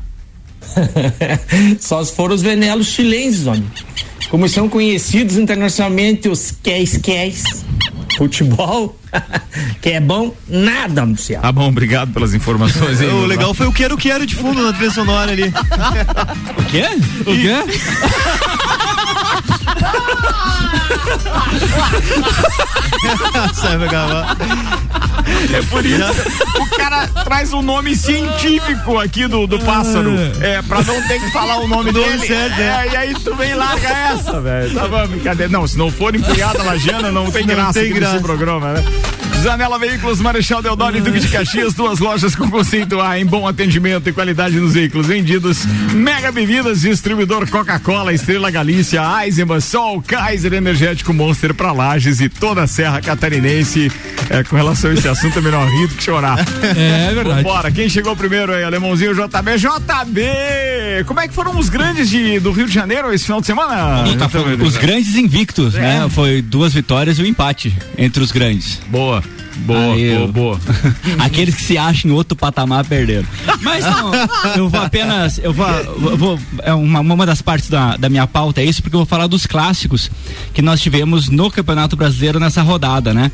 Só se foram os venelos chilenses, homem. Como são conhecidos internacionalmente os queis-queis. Futebol, que é bom, nada, Luciano. Tá bom, obrigado pelas informações aí. O legal foi o quero quero de fundo na trilha sonora ali. O quê? O quê? Sai pra gravar. É por isso. O cara traz um nome científico aqui do, do pássaro. É, pra não ter que falar o nome dele. certo, é, e aí tu vem e larga essa, velho. Tá bom, brincadeira. Não, se não for empunhada lagiana, não tem Não graça tem graça. nesse programa, né? Zanela Veículos, Marechal Deodoro e Duque de Caxias, duas lojas com conceito A em bom atendimento e qualidade nos veículos vendidos. Mega Bebidas, distribuidor Coca-Cola, Estrela Galícia, Eisenbahn, Sol, Kaiser Energético Monster para Lages e toda a Serra Catarinense. É, com relação a esse assunto é melhor rir do que chorar. É, é verdade. Bora, quem chegou primeiro aí, Alemãozinho JB, JB! Como é que foram os grandes de, do Rio de Janeiro esse final de semana? JB? Os grandes invictos, É. né? Foi duas vitórias e um empate entre os grandes. Boa. Boa, Aí boa, boa. Aqueles que se acham em outro patamar perderam. Mas não, eu vou apenas. Eu vou. eu vou é uma, uma das partes da, da minha pauta é isso, porque eu vou falar dos clássicos que nós tivemos no Campeonato Brasileiro nessa rodada, né?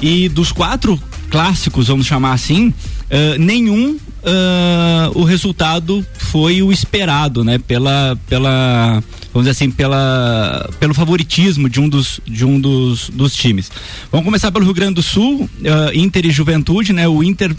E dos quatro clássicos, vamos chamar assim, eh, nenhum ah, o resultado foi o esperado, né? Pela, pela, vamos dizer assim, pela, pelo favoritismo de um dos, de um dos, dos times. Vamos começar pelo Rio Grande do Sul, ah, Inter e Juventude, né? O Inter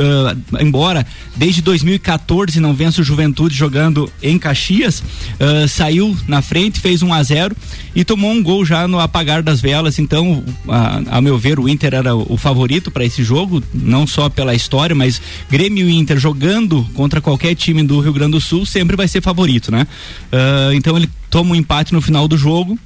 ah, embora desde 2014 não vença o Juventude jogando em Caxias, ah, saiu na frente, fez 1 a 0 e tomou um gol já no apagar das velas. Então, a, a meu ver, o Inter era o, favorito para esse jogo, não só pela história, mas Grêmio e Inter jogando contra qualquer time do Rio Grande do Sul sempre vai ser favorito, né? Ah, então ele toma um empate no final do jogo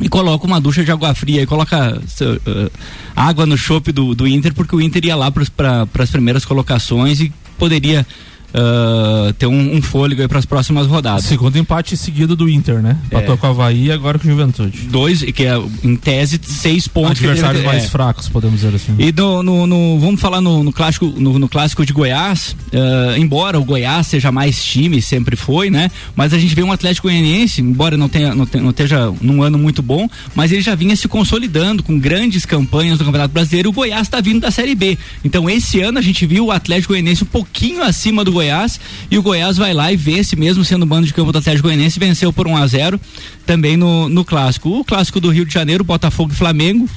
e coloca uma ducha de água fria e coloca uh, água no chope do, do Inter, porque o Inter ia lá para as primeiras colocações e poderia uh, ter um, um fôlego aí para as próximas rodadas. Segundo empate seguido do Inter, né? Empatou É. com o Havaí e agora com o Juventude. Dois, que é em tese seis pontos. Adversários mais é. fracos, podemos dizer assim. E no, no- no- vamos falar no, no clássico, no, clássico de Goiás, eh, embora o Goiás seja mais time, sempre foi, né? Mas a gente vê um Atlético Goianiense, embora não tenha, não, tenha- não esteja num ano muito bom, mas ele já vinha se consolidando com grandes campanhas do Campeonato Brasileiro. O Goiás está vindo da Série B. Então esse ano a gente viu o Atlético Goianiense um pouquinho acima do Goiás e o Goiás vai lá e vence, mesmo sendo bando de campo do Atlético Goianiense, venceu por 1 a 0 também no, no clássico. O clássico do Rio de Janeiro, Botafogo e Flamengo.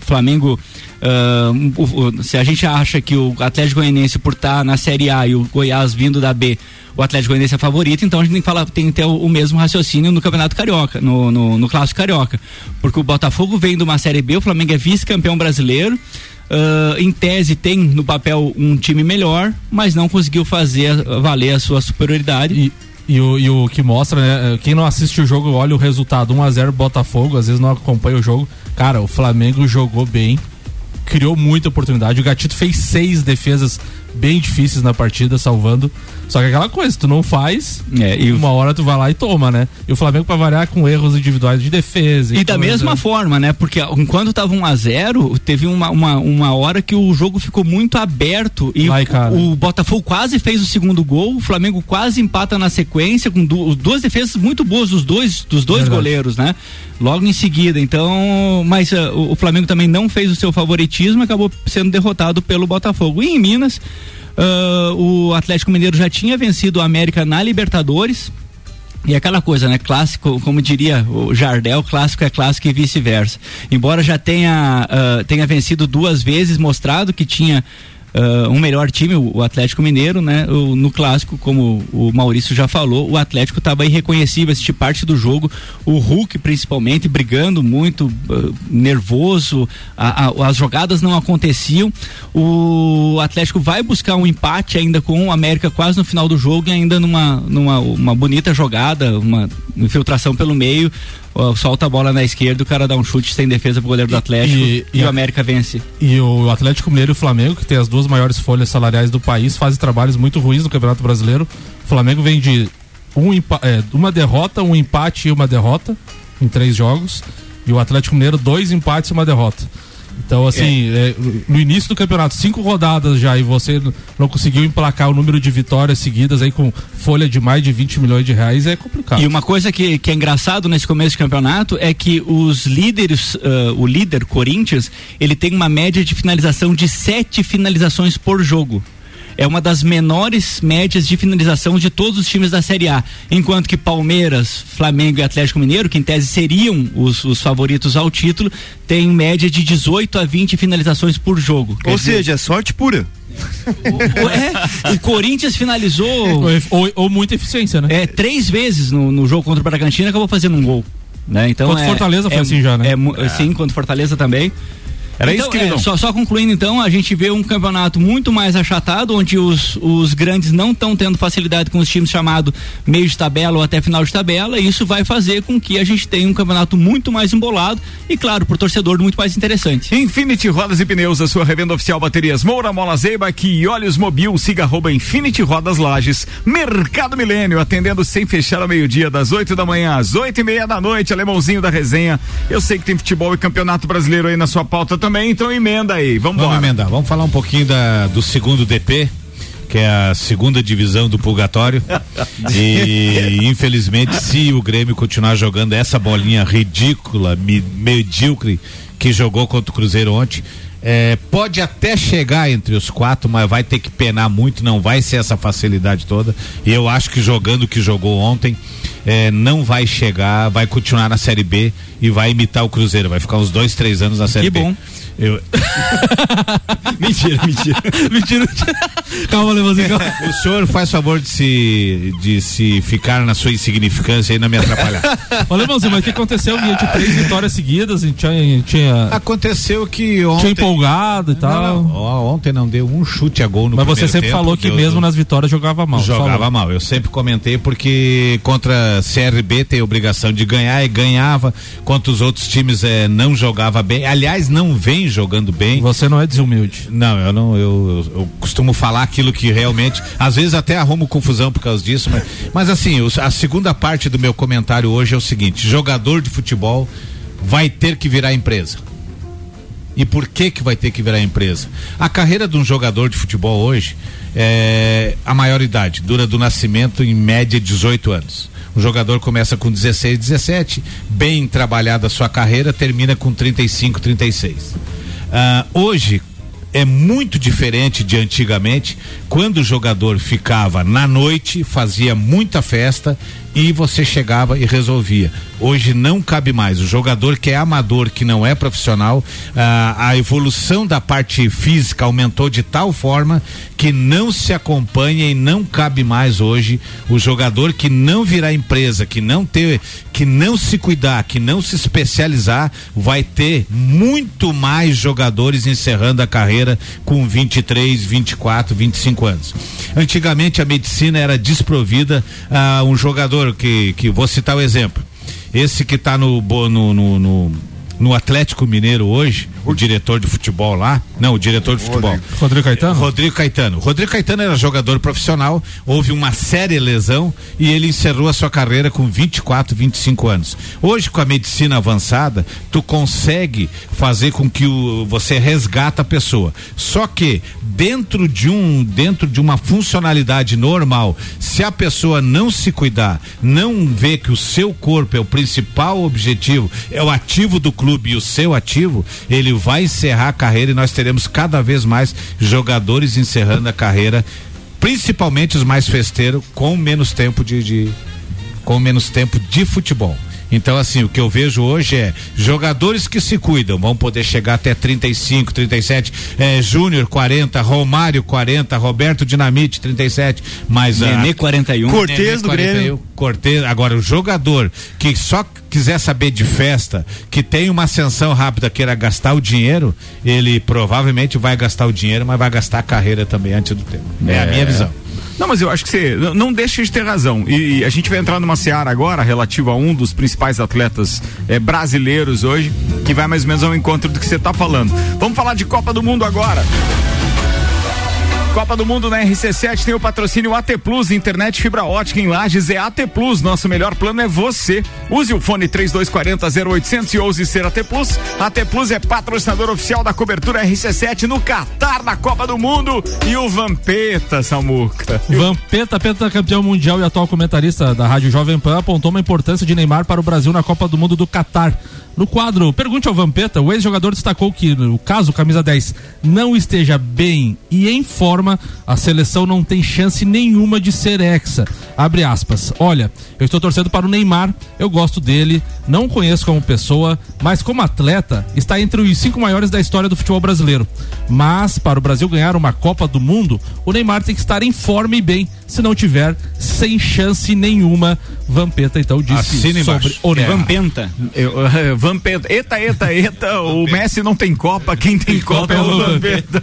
Flamengo, o- se a gente acha que o Atlético Goianiense por estar na Série A e o Goiás vindo da B, o Atlético Goianiense é favorito, então a gente tem que falar, tem que ter o, o mesmo raciocínio no Campeonato Carioca, no, no, no Clássico Carioca. Porque o Botafogo vem de uma Série B, o Flamengo é vice-campeão brasileiro. Ah, em tese tem no papel um time melhor, mas não conseguiu fazer valer a sua superioridade. E, e, o, e o que mostra, né? Quem não assiste o jogo, olha o resultado: 1x0 Botafogo, às vezes não acompanha o jogo. Cara, o Flamengo jogou bem, criou muita oportunidade. O Gatito fez seis defesas bem difíceis na partida, salvando. Só que aquela coisa, tu não faz, uma hora tu vai lá e toma, né? E o Flamengo, pra variar, com erros individuais de defesa. E da coisa. mesma forma, né? Porque enquanto tava 1 a 0 teve uma, uma, uma hora que o jogo ficou muito aberto e cara. o, o Botafogo quase fez o segundo gol, o Flamengo quase empata na sequência com du duas defesas muito boas dos dois dos dois Verdade. goleiros, né? Logo em seguida, então, mas ah, o, o Flamengo também não fez o seu favoritismo, e acabou sendo derrotado pelo Botafogo. E em Minas, ah, o Atlético Mineiro já tinha vencido o América na Libertadores. E aquela coisa, né? Clássico, como diria o Jardel, clássico é clássico e vice-versa. Embora já tenha, ah, tenha vencido duas vezes, mostrado que tinha ah, um melhor time, o Atlético Mineiro, né? O- no clássico, como o Maurício já falou, o Atlético estava irreconhecível, assistir parte do jogo, o Hulk principalmente brigando muito, ah, nervoso, a- a- as jogadas não aconteciam. O Atlético vai buscar um empate ainda com o América quase no final do jogo e ainda numa, numa uma bonita jogada, uma infiltração pelo meio, ó, solta a bola na esquerda, o cara dá um chute sem defesa pro goleiro do Atlético e, e o a- América vence. E o Atlético Mineiro e o Flamengo, que tem as duas maiores folhas salariais do país, fazem trabalhos muito ruins no Campeonato Brasileiro. O Flamengo vem de um é, uma derrota, um empate e uma derrota em três jogos. E o Atlético Mineiro, dois empates e uma derrota. Então, assim, é, no início do campeonato, cinco rodadas já, e você não conseguiu emplacar o número de vitórias seguidas aí com folha de mais de 20 milhões de reais, é complicado. E uma coisa que, que é engraçado nesse começo de campeonato é que os líderes, ah, o líder Corinthians, ele tem uma média de finalização de sete finalizações por jogo. É uma das menores médias de finalização de todos os times da Série A. Enquanto que Palmeiras, Flamengo e Atlético Mineiro, que em tese seriam os, os favoritos ao título, tem média de 18 a 20 finalizações por jogo. Quer Ou dizer, seja, é sorte pura. é, o Corinthians finalizou. Ou, ou muita eficiência, né? É, três vezes no, no jogo contra o Bragantino acabou fazendo um gol. Né? Então Contra o é- Fortaleza foi é- assim já, né? é Sim, contra o Fortaleza também. Era então, isso, queridão? é, só, só concluindo então, a gente vê um campeonato muito mais achatado, onde os, os grandes não estão tendo facilidade com os times chamado meio de tabela ou até final de tabela, e isso vai fazer com que a gente tenha um campeonato muito mais embolado e, claro, pro torcedor muito mais interessante. Infinity Rodas e Pneus, a sua revenda oficial baterias Moura, Mola Zeiba, e Olhos Mobil, siga arroba Infinity Rodas Lages, Mercado Milênio, atendendo sem fechar ao meio-dia, das 8 da manhã às oito e meia da noite, alemãozinho da resenha. Eu sei que tem futebol e campeonato brasileiro aí na sua pauta também, então emenda aí, vamos Vamos emendar, vamos falar um pouquinho da, do segundo DP, que é a segunda divisão do purgatório. e infelizmente, se o Grêmio continuar jogando essa bolinha ridícula, mi- medíocre que jogou contra o Cruzeiro ontem, é, pode até chegar entre os quatro, mas vai ter que penar muito, não vai ser essa facilidade toda. E eu acho que jogando o que jogou ontem, é, não vai chegar, vai continuar na Série B e vai imitar o Cruzeiro, vai ficar uns dois, três anos na Série Que B. bom. Eu... mentira, mentira. mentira. calma, Levanzinho, calma. O senhor faz favor de se, de se ficar na sua insignificância e não me atrapalhar. Ô, Levanzinho, mas o que aconteceu? Vinha de três vitórias seguidas, a gente tinha. tinha Aconteceu que ontem. tinha empolgado e tal. Não, não, ontem não deu um chute a gol no Mas você sempre tempo, falou que mesmo do- nas vitórias jogava mal. Jogava Falou. mal, eu sempre comentei porque contra CRB tem obrigação de ganhar e ganhava, contra os outros times é, não jogava bem, aliás não vem jogando bem. Você não é desumilde. Não, eu não, eu, eu, eu costumo falar aquilo que realmente, às vezes até arrumo confusão por causa disso, mas, mas assim, a segunda parte do meu comentário hoje é o seguinte, jogador de futebol vai ter que virar empresa. E por que que vai ter que virar empresa? A carreira de um jogador de futebol hoje é a maior idade, dura do nascimento em média 18 anos. O jogador começa com 16, 17, bem trabalhada a sua carreira, termina com 35, 36. Ah, hoje é muito diferente de antigamente, quando o jogador ficava na noite, fazia muita festa e você chegava e resolvia. Hoje não cabe mais. O jogador que é amador, que não é profissional, ah, a evolução da parte física aumentou de tal forma que não se acompanha e não cabe mais hoje o jogador que não virar empresa, que não ter, que não se cuidar, que não se especializar, vai ter muito mais jogadores encerrando a carreira com 23, 24, 25 anos. Antigamente a medicina era desprovida a um jogador que, que vou citar o exemplo. Esse que está no, no, no, no, no Atlético Mineiro hoje, o diretor de futebol lá, não, o diretor de futebol. Rodrigo Caetano? Rodrigo Caetano. Rodrigo Caetano era jogador profissional, houve uma séria lesão e ele encerrou a sua carreira com 24, 25 anos. Hoje, com a medicina avançada, tu consegue fazer com que o, você resgata a pessoa. Só que dentro de um dentro de uma funcionalidade normal, se a pessoa não se cuidar, não ver que o seu corpo é o principal objetivo, é o ativo do clube e o seu ativo, ele vai encerrar a carreira e nós teremos cada vez mais jogadores encerrando a carreira, principalmente os mais festeiros, com menos tempo de, de com menos tempo de futebol. Então, assim, o que eu vejo hoje é jogadores que se cuidam, vão poder chegar até 35, 37, é, Júnior 40, Romário 40, Roberto Dinamite 37, mas Nenê, a, 41. Cortez do 41, Grêmio. Cortez, agora o jogador que só quiser saber de festa, que tem uma ascensão rápida, queira gastar o dinheiro, ele provavelmente vai gastar o dinheiro, mas vai gastar a carreira também antes do tempo. É, a minha visão. Não, mas eu acho que você não deixa de ter razão. E, e a gente vai entrar numa seara agora relativa a um dos principais atletas eh, brasileiros hoje, que vai mais ou menos ao encontro do que você está falando. Vamos falar de Copa do Mundo agora. Copa do Mundo na RC7 tem o patrocínio AT Plus, internet fibra ótica em Lages é AT Plus. Nosso melhor plano é você. Use o fone 3240 0800 e ouse ser AT Plus. AT Plus é patrocinador oficial da cobertura RC7 no Catar na Copa do Mundo e o Vampeta, Samuca. Vampeta, campeão mundial e atual comentarista da Rádio Jovem Pan, apontou uma importância de Neymar para o Brasil na Copa do Mundo do Catar. No quadro Pergunte ao Vampeta, o ex-jogador destacou que, no caso camisa 10 não esteja bem e em forma, a seleção não tem chance nenhuma de ser hexa. Abre aspas. Olha, eu estou torcendo para o Neymar, eu gosto dele, não conheço como pessoa, mas como atleta, está entre os cinco maiores da história do futebol brasileiro. Mas, para o Brasil ganhar uma Copa do Mundo, o Neymar tem que estar em forma e bem. Se não tiver, sem chance nenhuma. Vampeta, então, disse Assina sobre embaixo. o Neymar. Vampenta. Eu, eh, Vampeta. Eita, eita, eita. o Messi não tem Copa. Quem tem Copa é o Vampeta.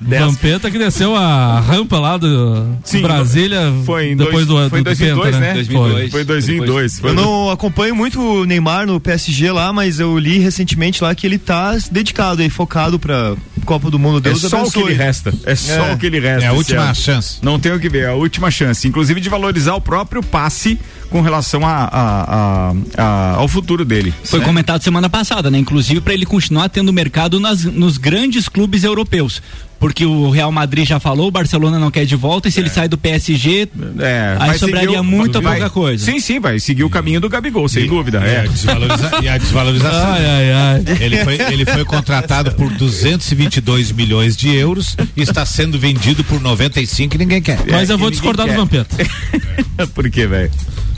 Dessa. Vampeta que desceu a rampa lá do Sim, Brasília Foi em depois dois- do, foi em do, do 2002, Penta, né? 2002. Foi 2002. Foi Eu não acompanho muito o Neymar no PSG lá, mas eu li recentemente lá que ele tá dedicado aí, focado pra Copa do Mundo. É Deus só o que abençoe. ele resta. É só É. o que ele resta. É a última ano. chance. Não tem o que ver, é a última chance. Inclusive de valorizar o próprio passe com relação a, a- a- a- ao futuro dele. Foi né? comentado semana passada, né? Inclusive para ele continuar tendo mercado nas, nos grandes clubes europeus. Porque o Real Madrid já falou, o Barcelona não quer de volta, e se ele sai do PSG, É, aí sobraria seguir o- muito vai- pouca coisa. Sim, sim, vai seguir o caminho do Gabigol, sem dúvida. E É. a, desvaloriza- e a desvalorização. Ai, ai, ai. Ele foi, ele foi contratado por 222 milhões de euros e está sendo vendido por 95 e ninguém quer. Mas eu que vou discordar do. Vampeta. Por quê, velho?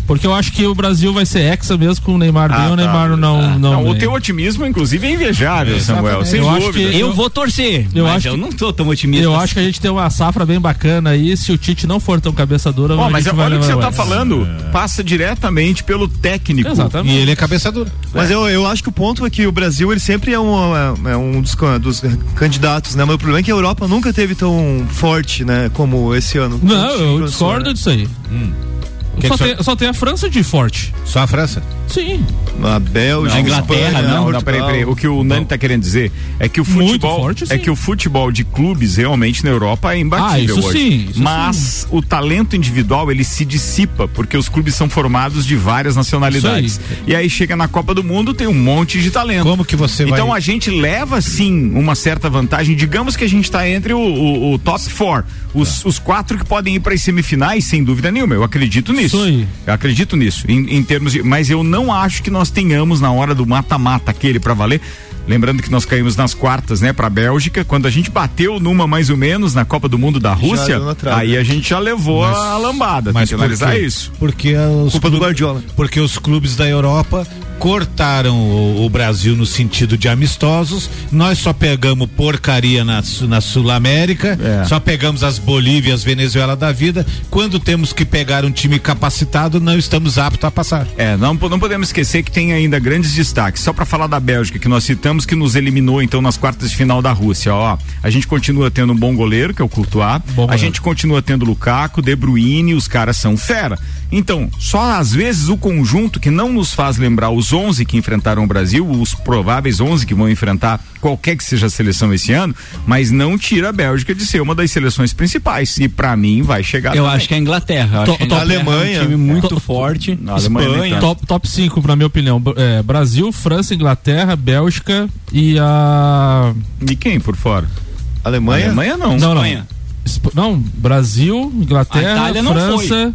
Porque eu acho que o Brasil vai ser hexa mesmo com o Neymar bem Ah, o tá. Neymar não. Ah, não, o bem. teu otimismo, inclusive, é invejável, Exatamente. Samuel. Sem Eu acho dúvida. que- Eu vou torcer, Eu mas acho eu que- não tô tão otimista. Eu acho que a gente tem uma safra bem bacana aí. Se o Tite não for tão cabeça dura, a mas vai olha o que você tá falando. Passa diretamente pelo técnico. Exatamente. E ele é cabeça dura. Mas eu, eu acho que o ponto é que o Brasil ele sempre é um, é, é um dos, dos candidatos, né? Mas o problema é que a Europa nunca teve tão forte, né? Como esse ano. Não, eu Professor, discordo né? disso aí. Que Só, que tem, só tem a França de forte. Só a França? Sim. A Bélgica, A Inglaterra, Espanha, não. Não, não, peraí, peraí. O que o Nani tá querendo dizer é que o futebol. forte, sim. é que o futebol de clubes realmente na Europa é imbatível Ah, isso hoje. sim, isso Mas o talento individual ele se dissipa, porque os clubes são formados de várias nacionalidades. Isso E aí chega na Copa do Mundo, tem um monte de talento. Como que você vai- Então a gente leva sim uma certa vantagem. Digamos que a gente está entre o, o- o top four. Os, os quatro que podem ir para as semifinais, sem dúvida nenhuma. Eu acredito nisso. Isso aí. Eu acredito nisso. Em, em termos de. Mas eu não acho que nós tenhamos na hora do mata-mata aquele para valer. Lembrando que nós caímos nas quartas, né, pra Bélgica. Quando a gente bateu numa mais ou menos na Copa do Mundo da Rússia, aí né? a gente já levou a lambada. Mas tem que analisar isso. Porque os Culpa do Guardiola. Porque os clubes da Europa cortaram o, o Brasil no sentido de amistosos. Nós só pegamos porcaria na, na Sul-América, É. só pegamos as Bolívias, Venezuela da vida. Quando temos que pegar um time capacitado, não estamos aptos a passar. É, não, não podemos esquecer que tem ainda grandes destaques. Só para falar da Bélgica, que nós citamos que nos eliminou então nas quartas de final da Rússia. Ó, a gente continua tendo um bom goleiro, que é o Courtois. Bom a goleiro. gente continua tendo Lukaku, De Bruyne, os caras são fera. Então, só às vezes o conjunto que não nos faz lembrar os 11 que enfrentaram o Brasil, os prováveis 11 que vão enfrentar qualquer que seja a seleção esse ano, mas não tira a Bélgica de ser uma das seleções principais. E para mim vai chegar Eu também. acho que é a Inglaterra. To- a Inglaterra Alemanha. É um time muito To- forte. Espanha. Top, top 5, pra minha opinião. É, Brasil, França, Inglaterra, Bélgica e a. E quem por fora? Alemanha? Alemanha não. Não, não. Espanha. Esp- Não, Brasil, A Inglaterra, Itália não França.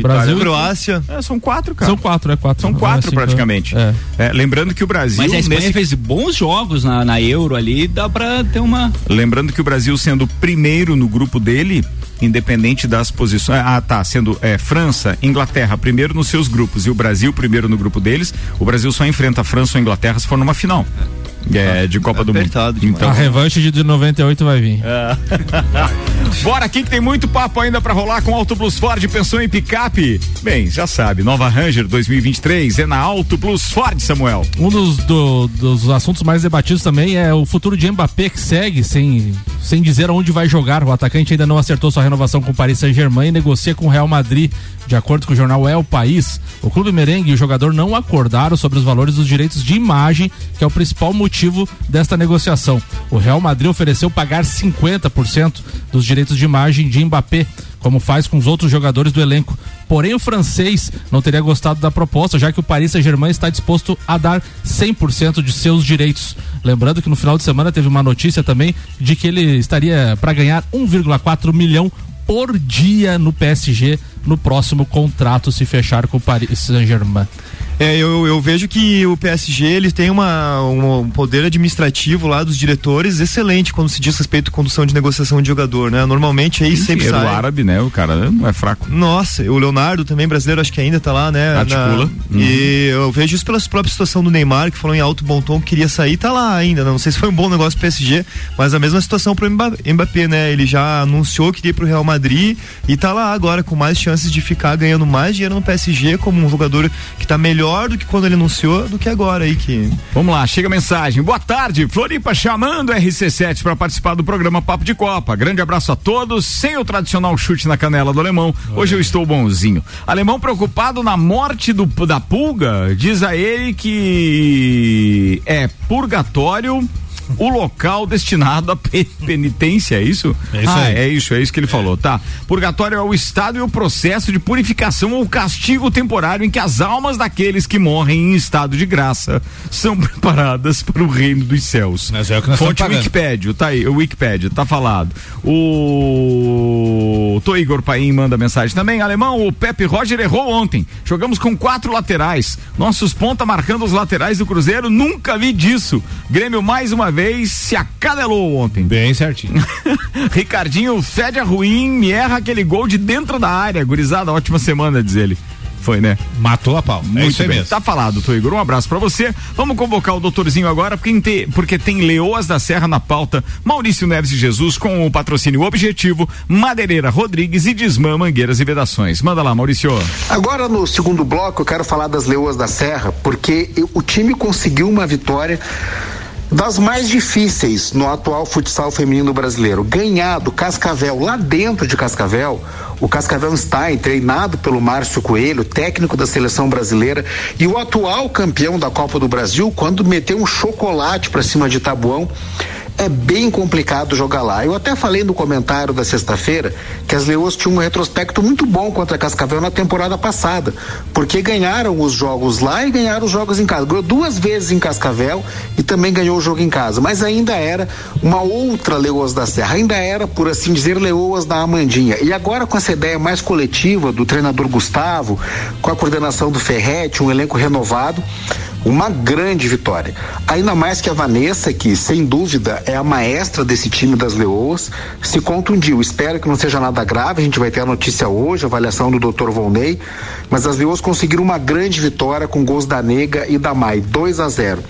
Itália, Brasil. Croácia. É, são quatro, cara. São quatro, é quatro. São quatro É, praticamente. É. É, lembrando que o Brasil. Mas a Espanha nesse- fez bons jogos na, na Euro ali, dá pra ter uma. Lembrando que o Brasil sendo o primeiro no grupo dele, independente das posições. Ah, tá. Sendo é, França, Inglaterra primeiro nos seus grupos e o Brasil primeiro no grupo deles. O Brasil só enfrenta a França ou a Inglaterra se for numa final. É, de Copa do Mundo. Então, A revanche de 98 vai vir. Bora aqui que tem muito papo ainda pra rolar com Auto Plus Ford, pensou em picape? Bem, já sabe, nova Ranger 2023 é na Auto Plus Ford, Samuel. Um dos, do- dos assuntos mais debatidos também é o futuro de Mbappé que segue sem, sem dizer onde vai jogar. O atacante ainda não acertou sua renovação com o Paris Saint-Germain e negocia com o Real Madrid. De acordo com o jornal El País, o clube merengue e o jogador não acordaram sobre os valores dos direitos de imagem, que é o principal motivo desta negociação. O Real Madrid ofereceu pagar 50% dos direitos de imagem de Mbappé, como faz com os outros jogadores do elenco. Porém, o francês não teria gostado da proposta, já que o Paris Saint-Germain está disposto a dar 100% de seus direitos. Lembrando que no final de semana teve uma notícia também de que ele estaria para ganhar 1,4 milhão por dia no PSG no próximo contrato se fechar com o Paris Saint-Germain. É, eu, eu vejo que o PSG ele tem uma, um poder administrativo lá dos diretores excelente quando se diz respeito à condução de negociação de jogador, né? Normalmente aí sempre Dinheiro sai. árabe, né? O cara não é fraco. Nossa, o Leonardo também brasileiro, acho que ainda tá lá, né? Articula. Na- E eu vejo isso pela própria situação do Neymar, que falou em alto bom tom que queria sair, tá lá ainda. Não sei se foi um bom negócio pro PSG, mas a mesma situação pro Mba- Mbappé, né? Ele já anunciou que iria pro Real Madrid e tá lá agora com mais chances de ficar ganhando mais dinheiro no PSG como um jogador que tá melhor melhor do que quando ele anunciou, do que agora aí que. Vamos lá, chega a mensagem. Boa tarde, Floripa chamando RC7 para participar do programa Papo de Copa. Grande abraço a todos, sem o tradicional chute na canela do alemão. Hoje eu estou bonzinho. Alemão preocupado na morte do, da pulga, diz a ele que é purgatório o local destinado à pe- penitência, é isso? É isso ah, aí. é isso, é isso que ele falou, tá? Purgatório é o estado e o processo de purificação ou castigo temporário em que as almas daqueles que morrem em estado de graça são preparadas para o reino dos céus. Mas é o que nós Fonte. Wikipédia, tá aí, o Wikipédia, tá falado. O Tô Igor Paim manda mensagem também. Alemão, o Pepe Roger errou ontem. Jogamos com quatro laterais. Nossos ponta marcando os laterais do Cruzeiro, nunca vi disso. Grêmio mais uma vez se acadelou ontem. Bem certinho. Ricardinho fede a ruim, me erra aquele gol de dentro da área. Gurizada, ótima semana, diz ele. Foi, né? Matou a pau. Muito é isso aí bem. mesmo. Tá falado, Tô Igor. Um abraço pra você. Vamos convocar o doutorzinho agora, porque tem, porque tem Leoas da Serra na pauta. Maurício Neves de Jesus com o patrocínio objetivo, Madeireira Rodrigues e Desmã Mangueiras e Vedações. Manda lá, Maurício. Agora no segundo bloco eu quero falar das Leoas da Serra, porque eu- o time conseguiu uma vitória das mais difíceis no atual futsal feminino brasileiro. Ganhar do Cascavel lá dentro de Cascavel, o Cascavel Stein, treinado pelo Márcio Coelho, técnico da seleção brasileira, e o atual campeão da Copa do Brasil, quando meteu um chocolate para cima de Tabuão. É bem complicado jogar lá. Eu até falei no comentário da sexta-feira que as Leoas tinham um retrospecto muito bom contra a Cascavel na temporada passada, porque ganharam os jogos lá e ganharam os jogos em casa. Ganhou duas vezes em Cascavel e também ganhou o jogo em casa, mas ainda era uma outra Leoas da Serra, ainda era, por assim dizer, Leoas da Amandinha. E agora com essa ideia mais coletiva do treinador Gustavo, com a coordenação do Ferretti, um elenco renovado, uma grande vitória. Ainda mais que a Vanessa, que sem dúvida é a maestra desse time das Leoas, se contundiu. Espero que não seja nada grave, a gente vai ter a notícia hoje, a avaliação do Dr. Volney, mas as Leoas conseguiram uma grande vitória com gols da Nega e da Mai, 2 a 0.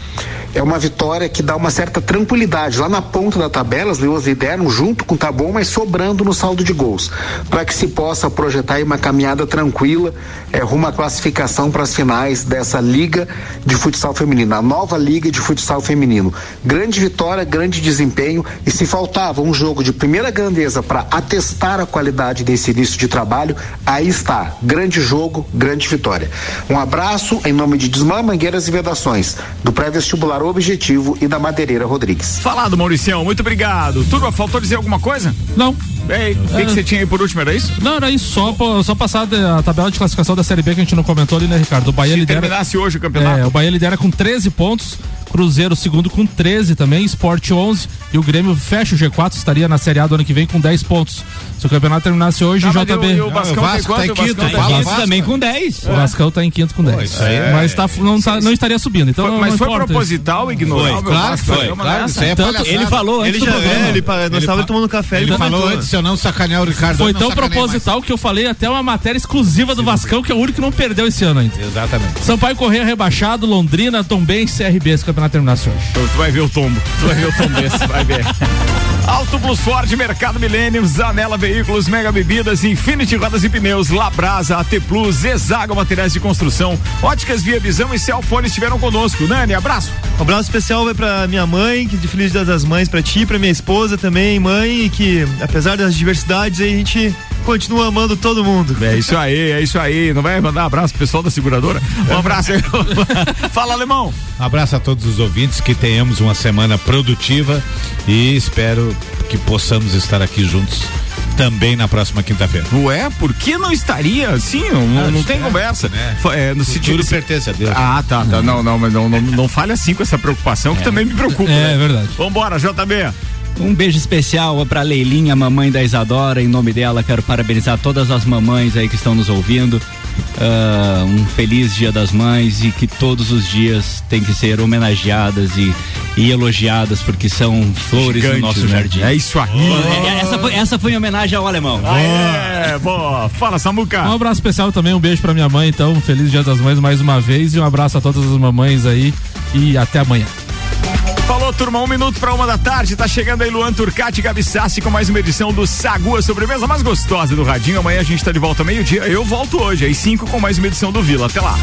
É uma vitória que dá uma certa tranquilidade. Lá na ponta da tabela, as Leoas lideram junto com o Tabon, mas sobrando no saldo de gols, para que se possa projetar uma caminhada tranquila é, rumo à classificação para as finais dessa Liga de Futsal Feminino, a nova Liga de Futsal Feminino. Grande vitória, grande desempenho e se faltava um jogo de primeira grandeza para atestar a qualidade desse início de trabalho, aí está. Grande jogo, grande vitória. Um abraço em nome de Desmã, Mangueiras e Vedações, do pré-vestibular Objetivo e da Madeireira Rodrigues. Falado, Mauricião, muito obrigado. Turma, faltou dizer alguma coisa? Não. Ei, o que, que você tinha aí por último, era isso? Não, era isso, só, pô, só passar a tabela de classificação da Série B que a gente não comentou ali, né, Ricardo? O Bahia Se lidera. terminasse hoje o campeonato. É, o Bahia lidera com 13 pontos, Cruzeiro segundo com 13 também, Sport 11 e o Grêmio fecha o G4, estaria na Série A do ano que vem com 10 pontos. Se o campeonato terminasse hoje, o mas JB. e o- e o Vascão tem quanto? O Vascão tá em Vasco quinto também com 10. O Vascão tá em quinto com 10. isso aí é- Mas tá, não, tá, não estaria subindo. Então Foi- não- mas não foi proposital ignorar o claro Vasco, que foi, claro, isso é Tanto-. Ele falou Ele antes já é, ele, nós Ele tomando café, ele, Ele falou antes, se eu não sacanear o Ricardo, Foi não tão sacaneio mais. proposital que eu falei até uma matéria exclusiva do Vascão, que é o único que não perdeu esse ano ainda. Exatamente. Sampaio Correia rebaixado, Londrina, Tombense, CRB, esse campeonato terminasse hoje. Tu vai ver o tombo. Tu vai ver o tombo desse, vai ver. Auto Plus Ford, Mercado Milênio, Zanela Veículos, Mega Bebidas, Infinity Rodas e Pneus, Labrasa, AT Plus, Exago Materiais de Construção, Óticas Via Visão e Celfone estiveram conosco. Nani, abraço. Um abraço especial vai pra minha mãe, que de Feliz Dia das Mães pra ti, pra minha esposa também, mãe, e que apesar das diversidades aí, a gente continua amando todo mundo. É isso aí, é isso aí. Não vai mandar abraço pro pessoal da seguradora? Um abraço aí. Fala, alemão. Um abraço a todos os ouvintes, que tenhamos uma semana produtiva e espero que possamos estar aqui juntos também na próxima quinta-feira. Ué, por que não estaria? Sim, não, não, não tem conversa. Fa- É, no sentido. pertence a Deus. Ah, tá, tá. Não, não, mas não, não, não fale assim com essa preocupação que também me preocupa. É, né? verdade. Vambora, JB. Um beijo especial pra Leilinha, mamãe da Isadora. Em nome dela, quero parabenizar todas as mamães aí que estão nos ouvindo. Ah, um feliz Dia das Mães e que todos os dias têm que ser homenageadas e, e elogiadas porque são flores Gigantes, no nosso né? jardim. É isso aí. É, Essa foi, essa foi em homenagem ao alemão. Ah, é, boa. Fala, Samuca. Um abraço especial também, um beijo pra minha mãe, então. Um feliz Dia das Mães mais uma vez e um abraço a todas as mamães aí e até amanhã. Falou, turma, um minuto para uma da tarde. Tá chegando aí Luan Turcati Gabi Sassi com mais uma edição do Sagu, a sobremesa mais gostosa do Radinho. Amanhã a gente tá de volta meio-dia. Eu volto hoje, às 5 com mais uma edição do Vila. Até lá.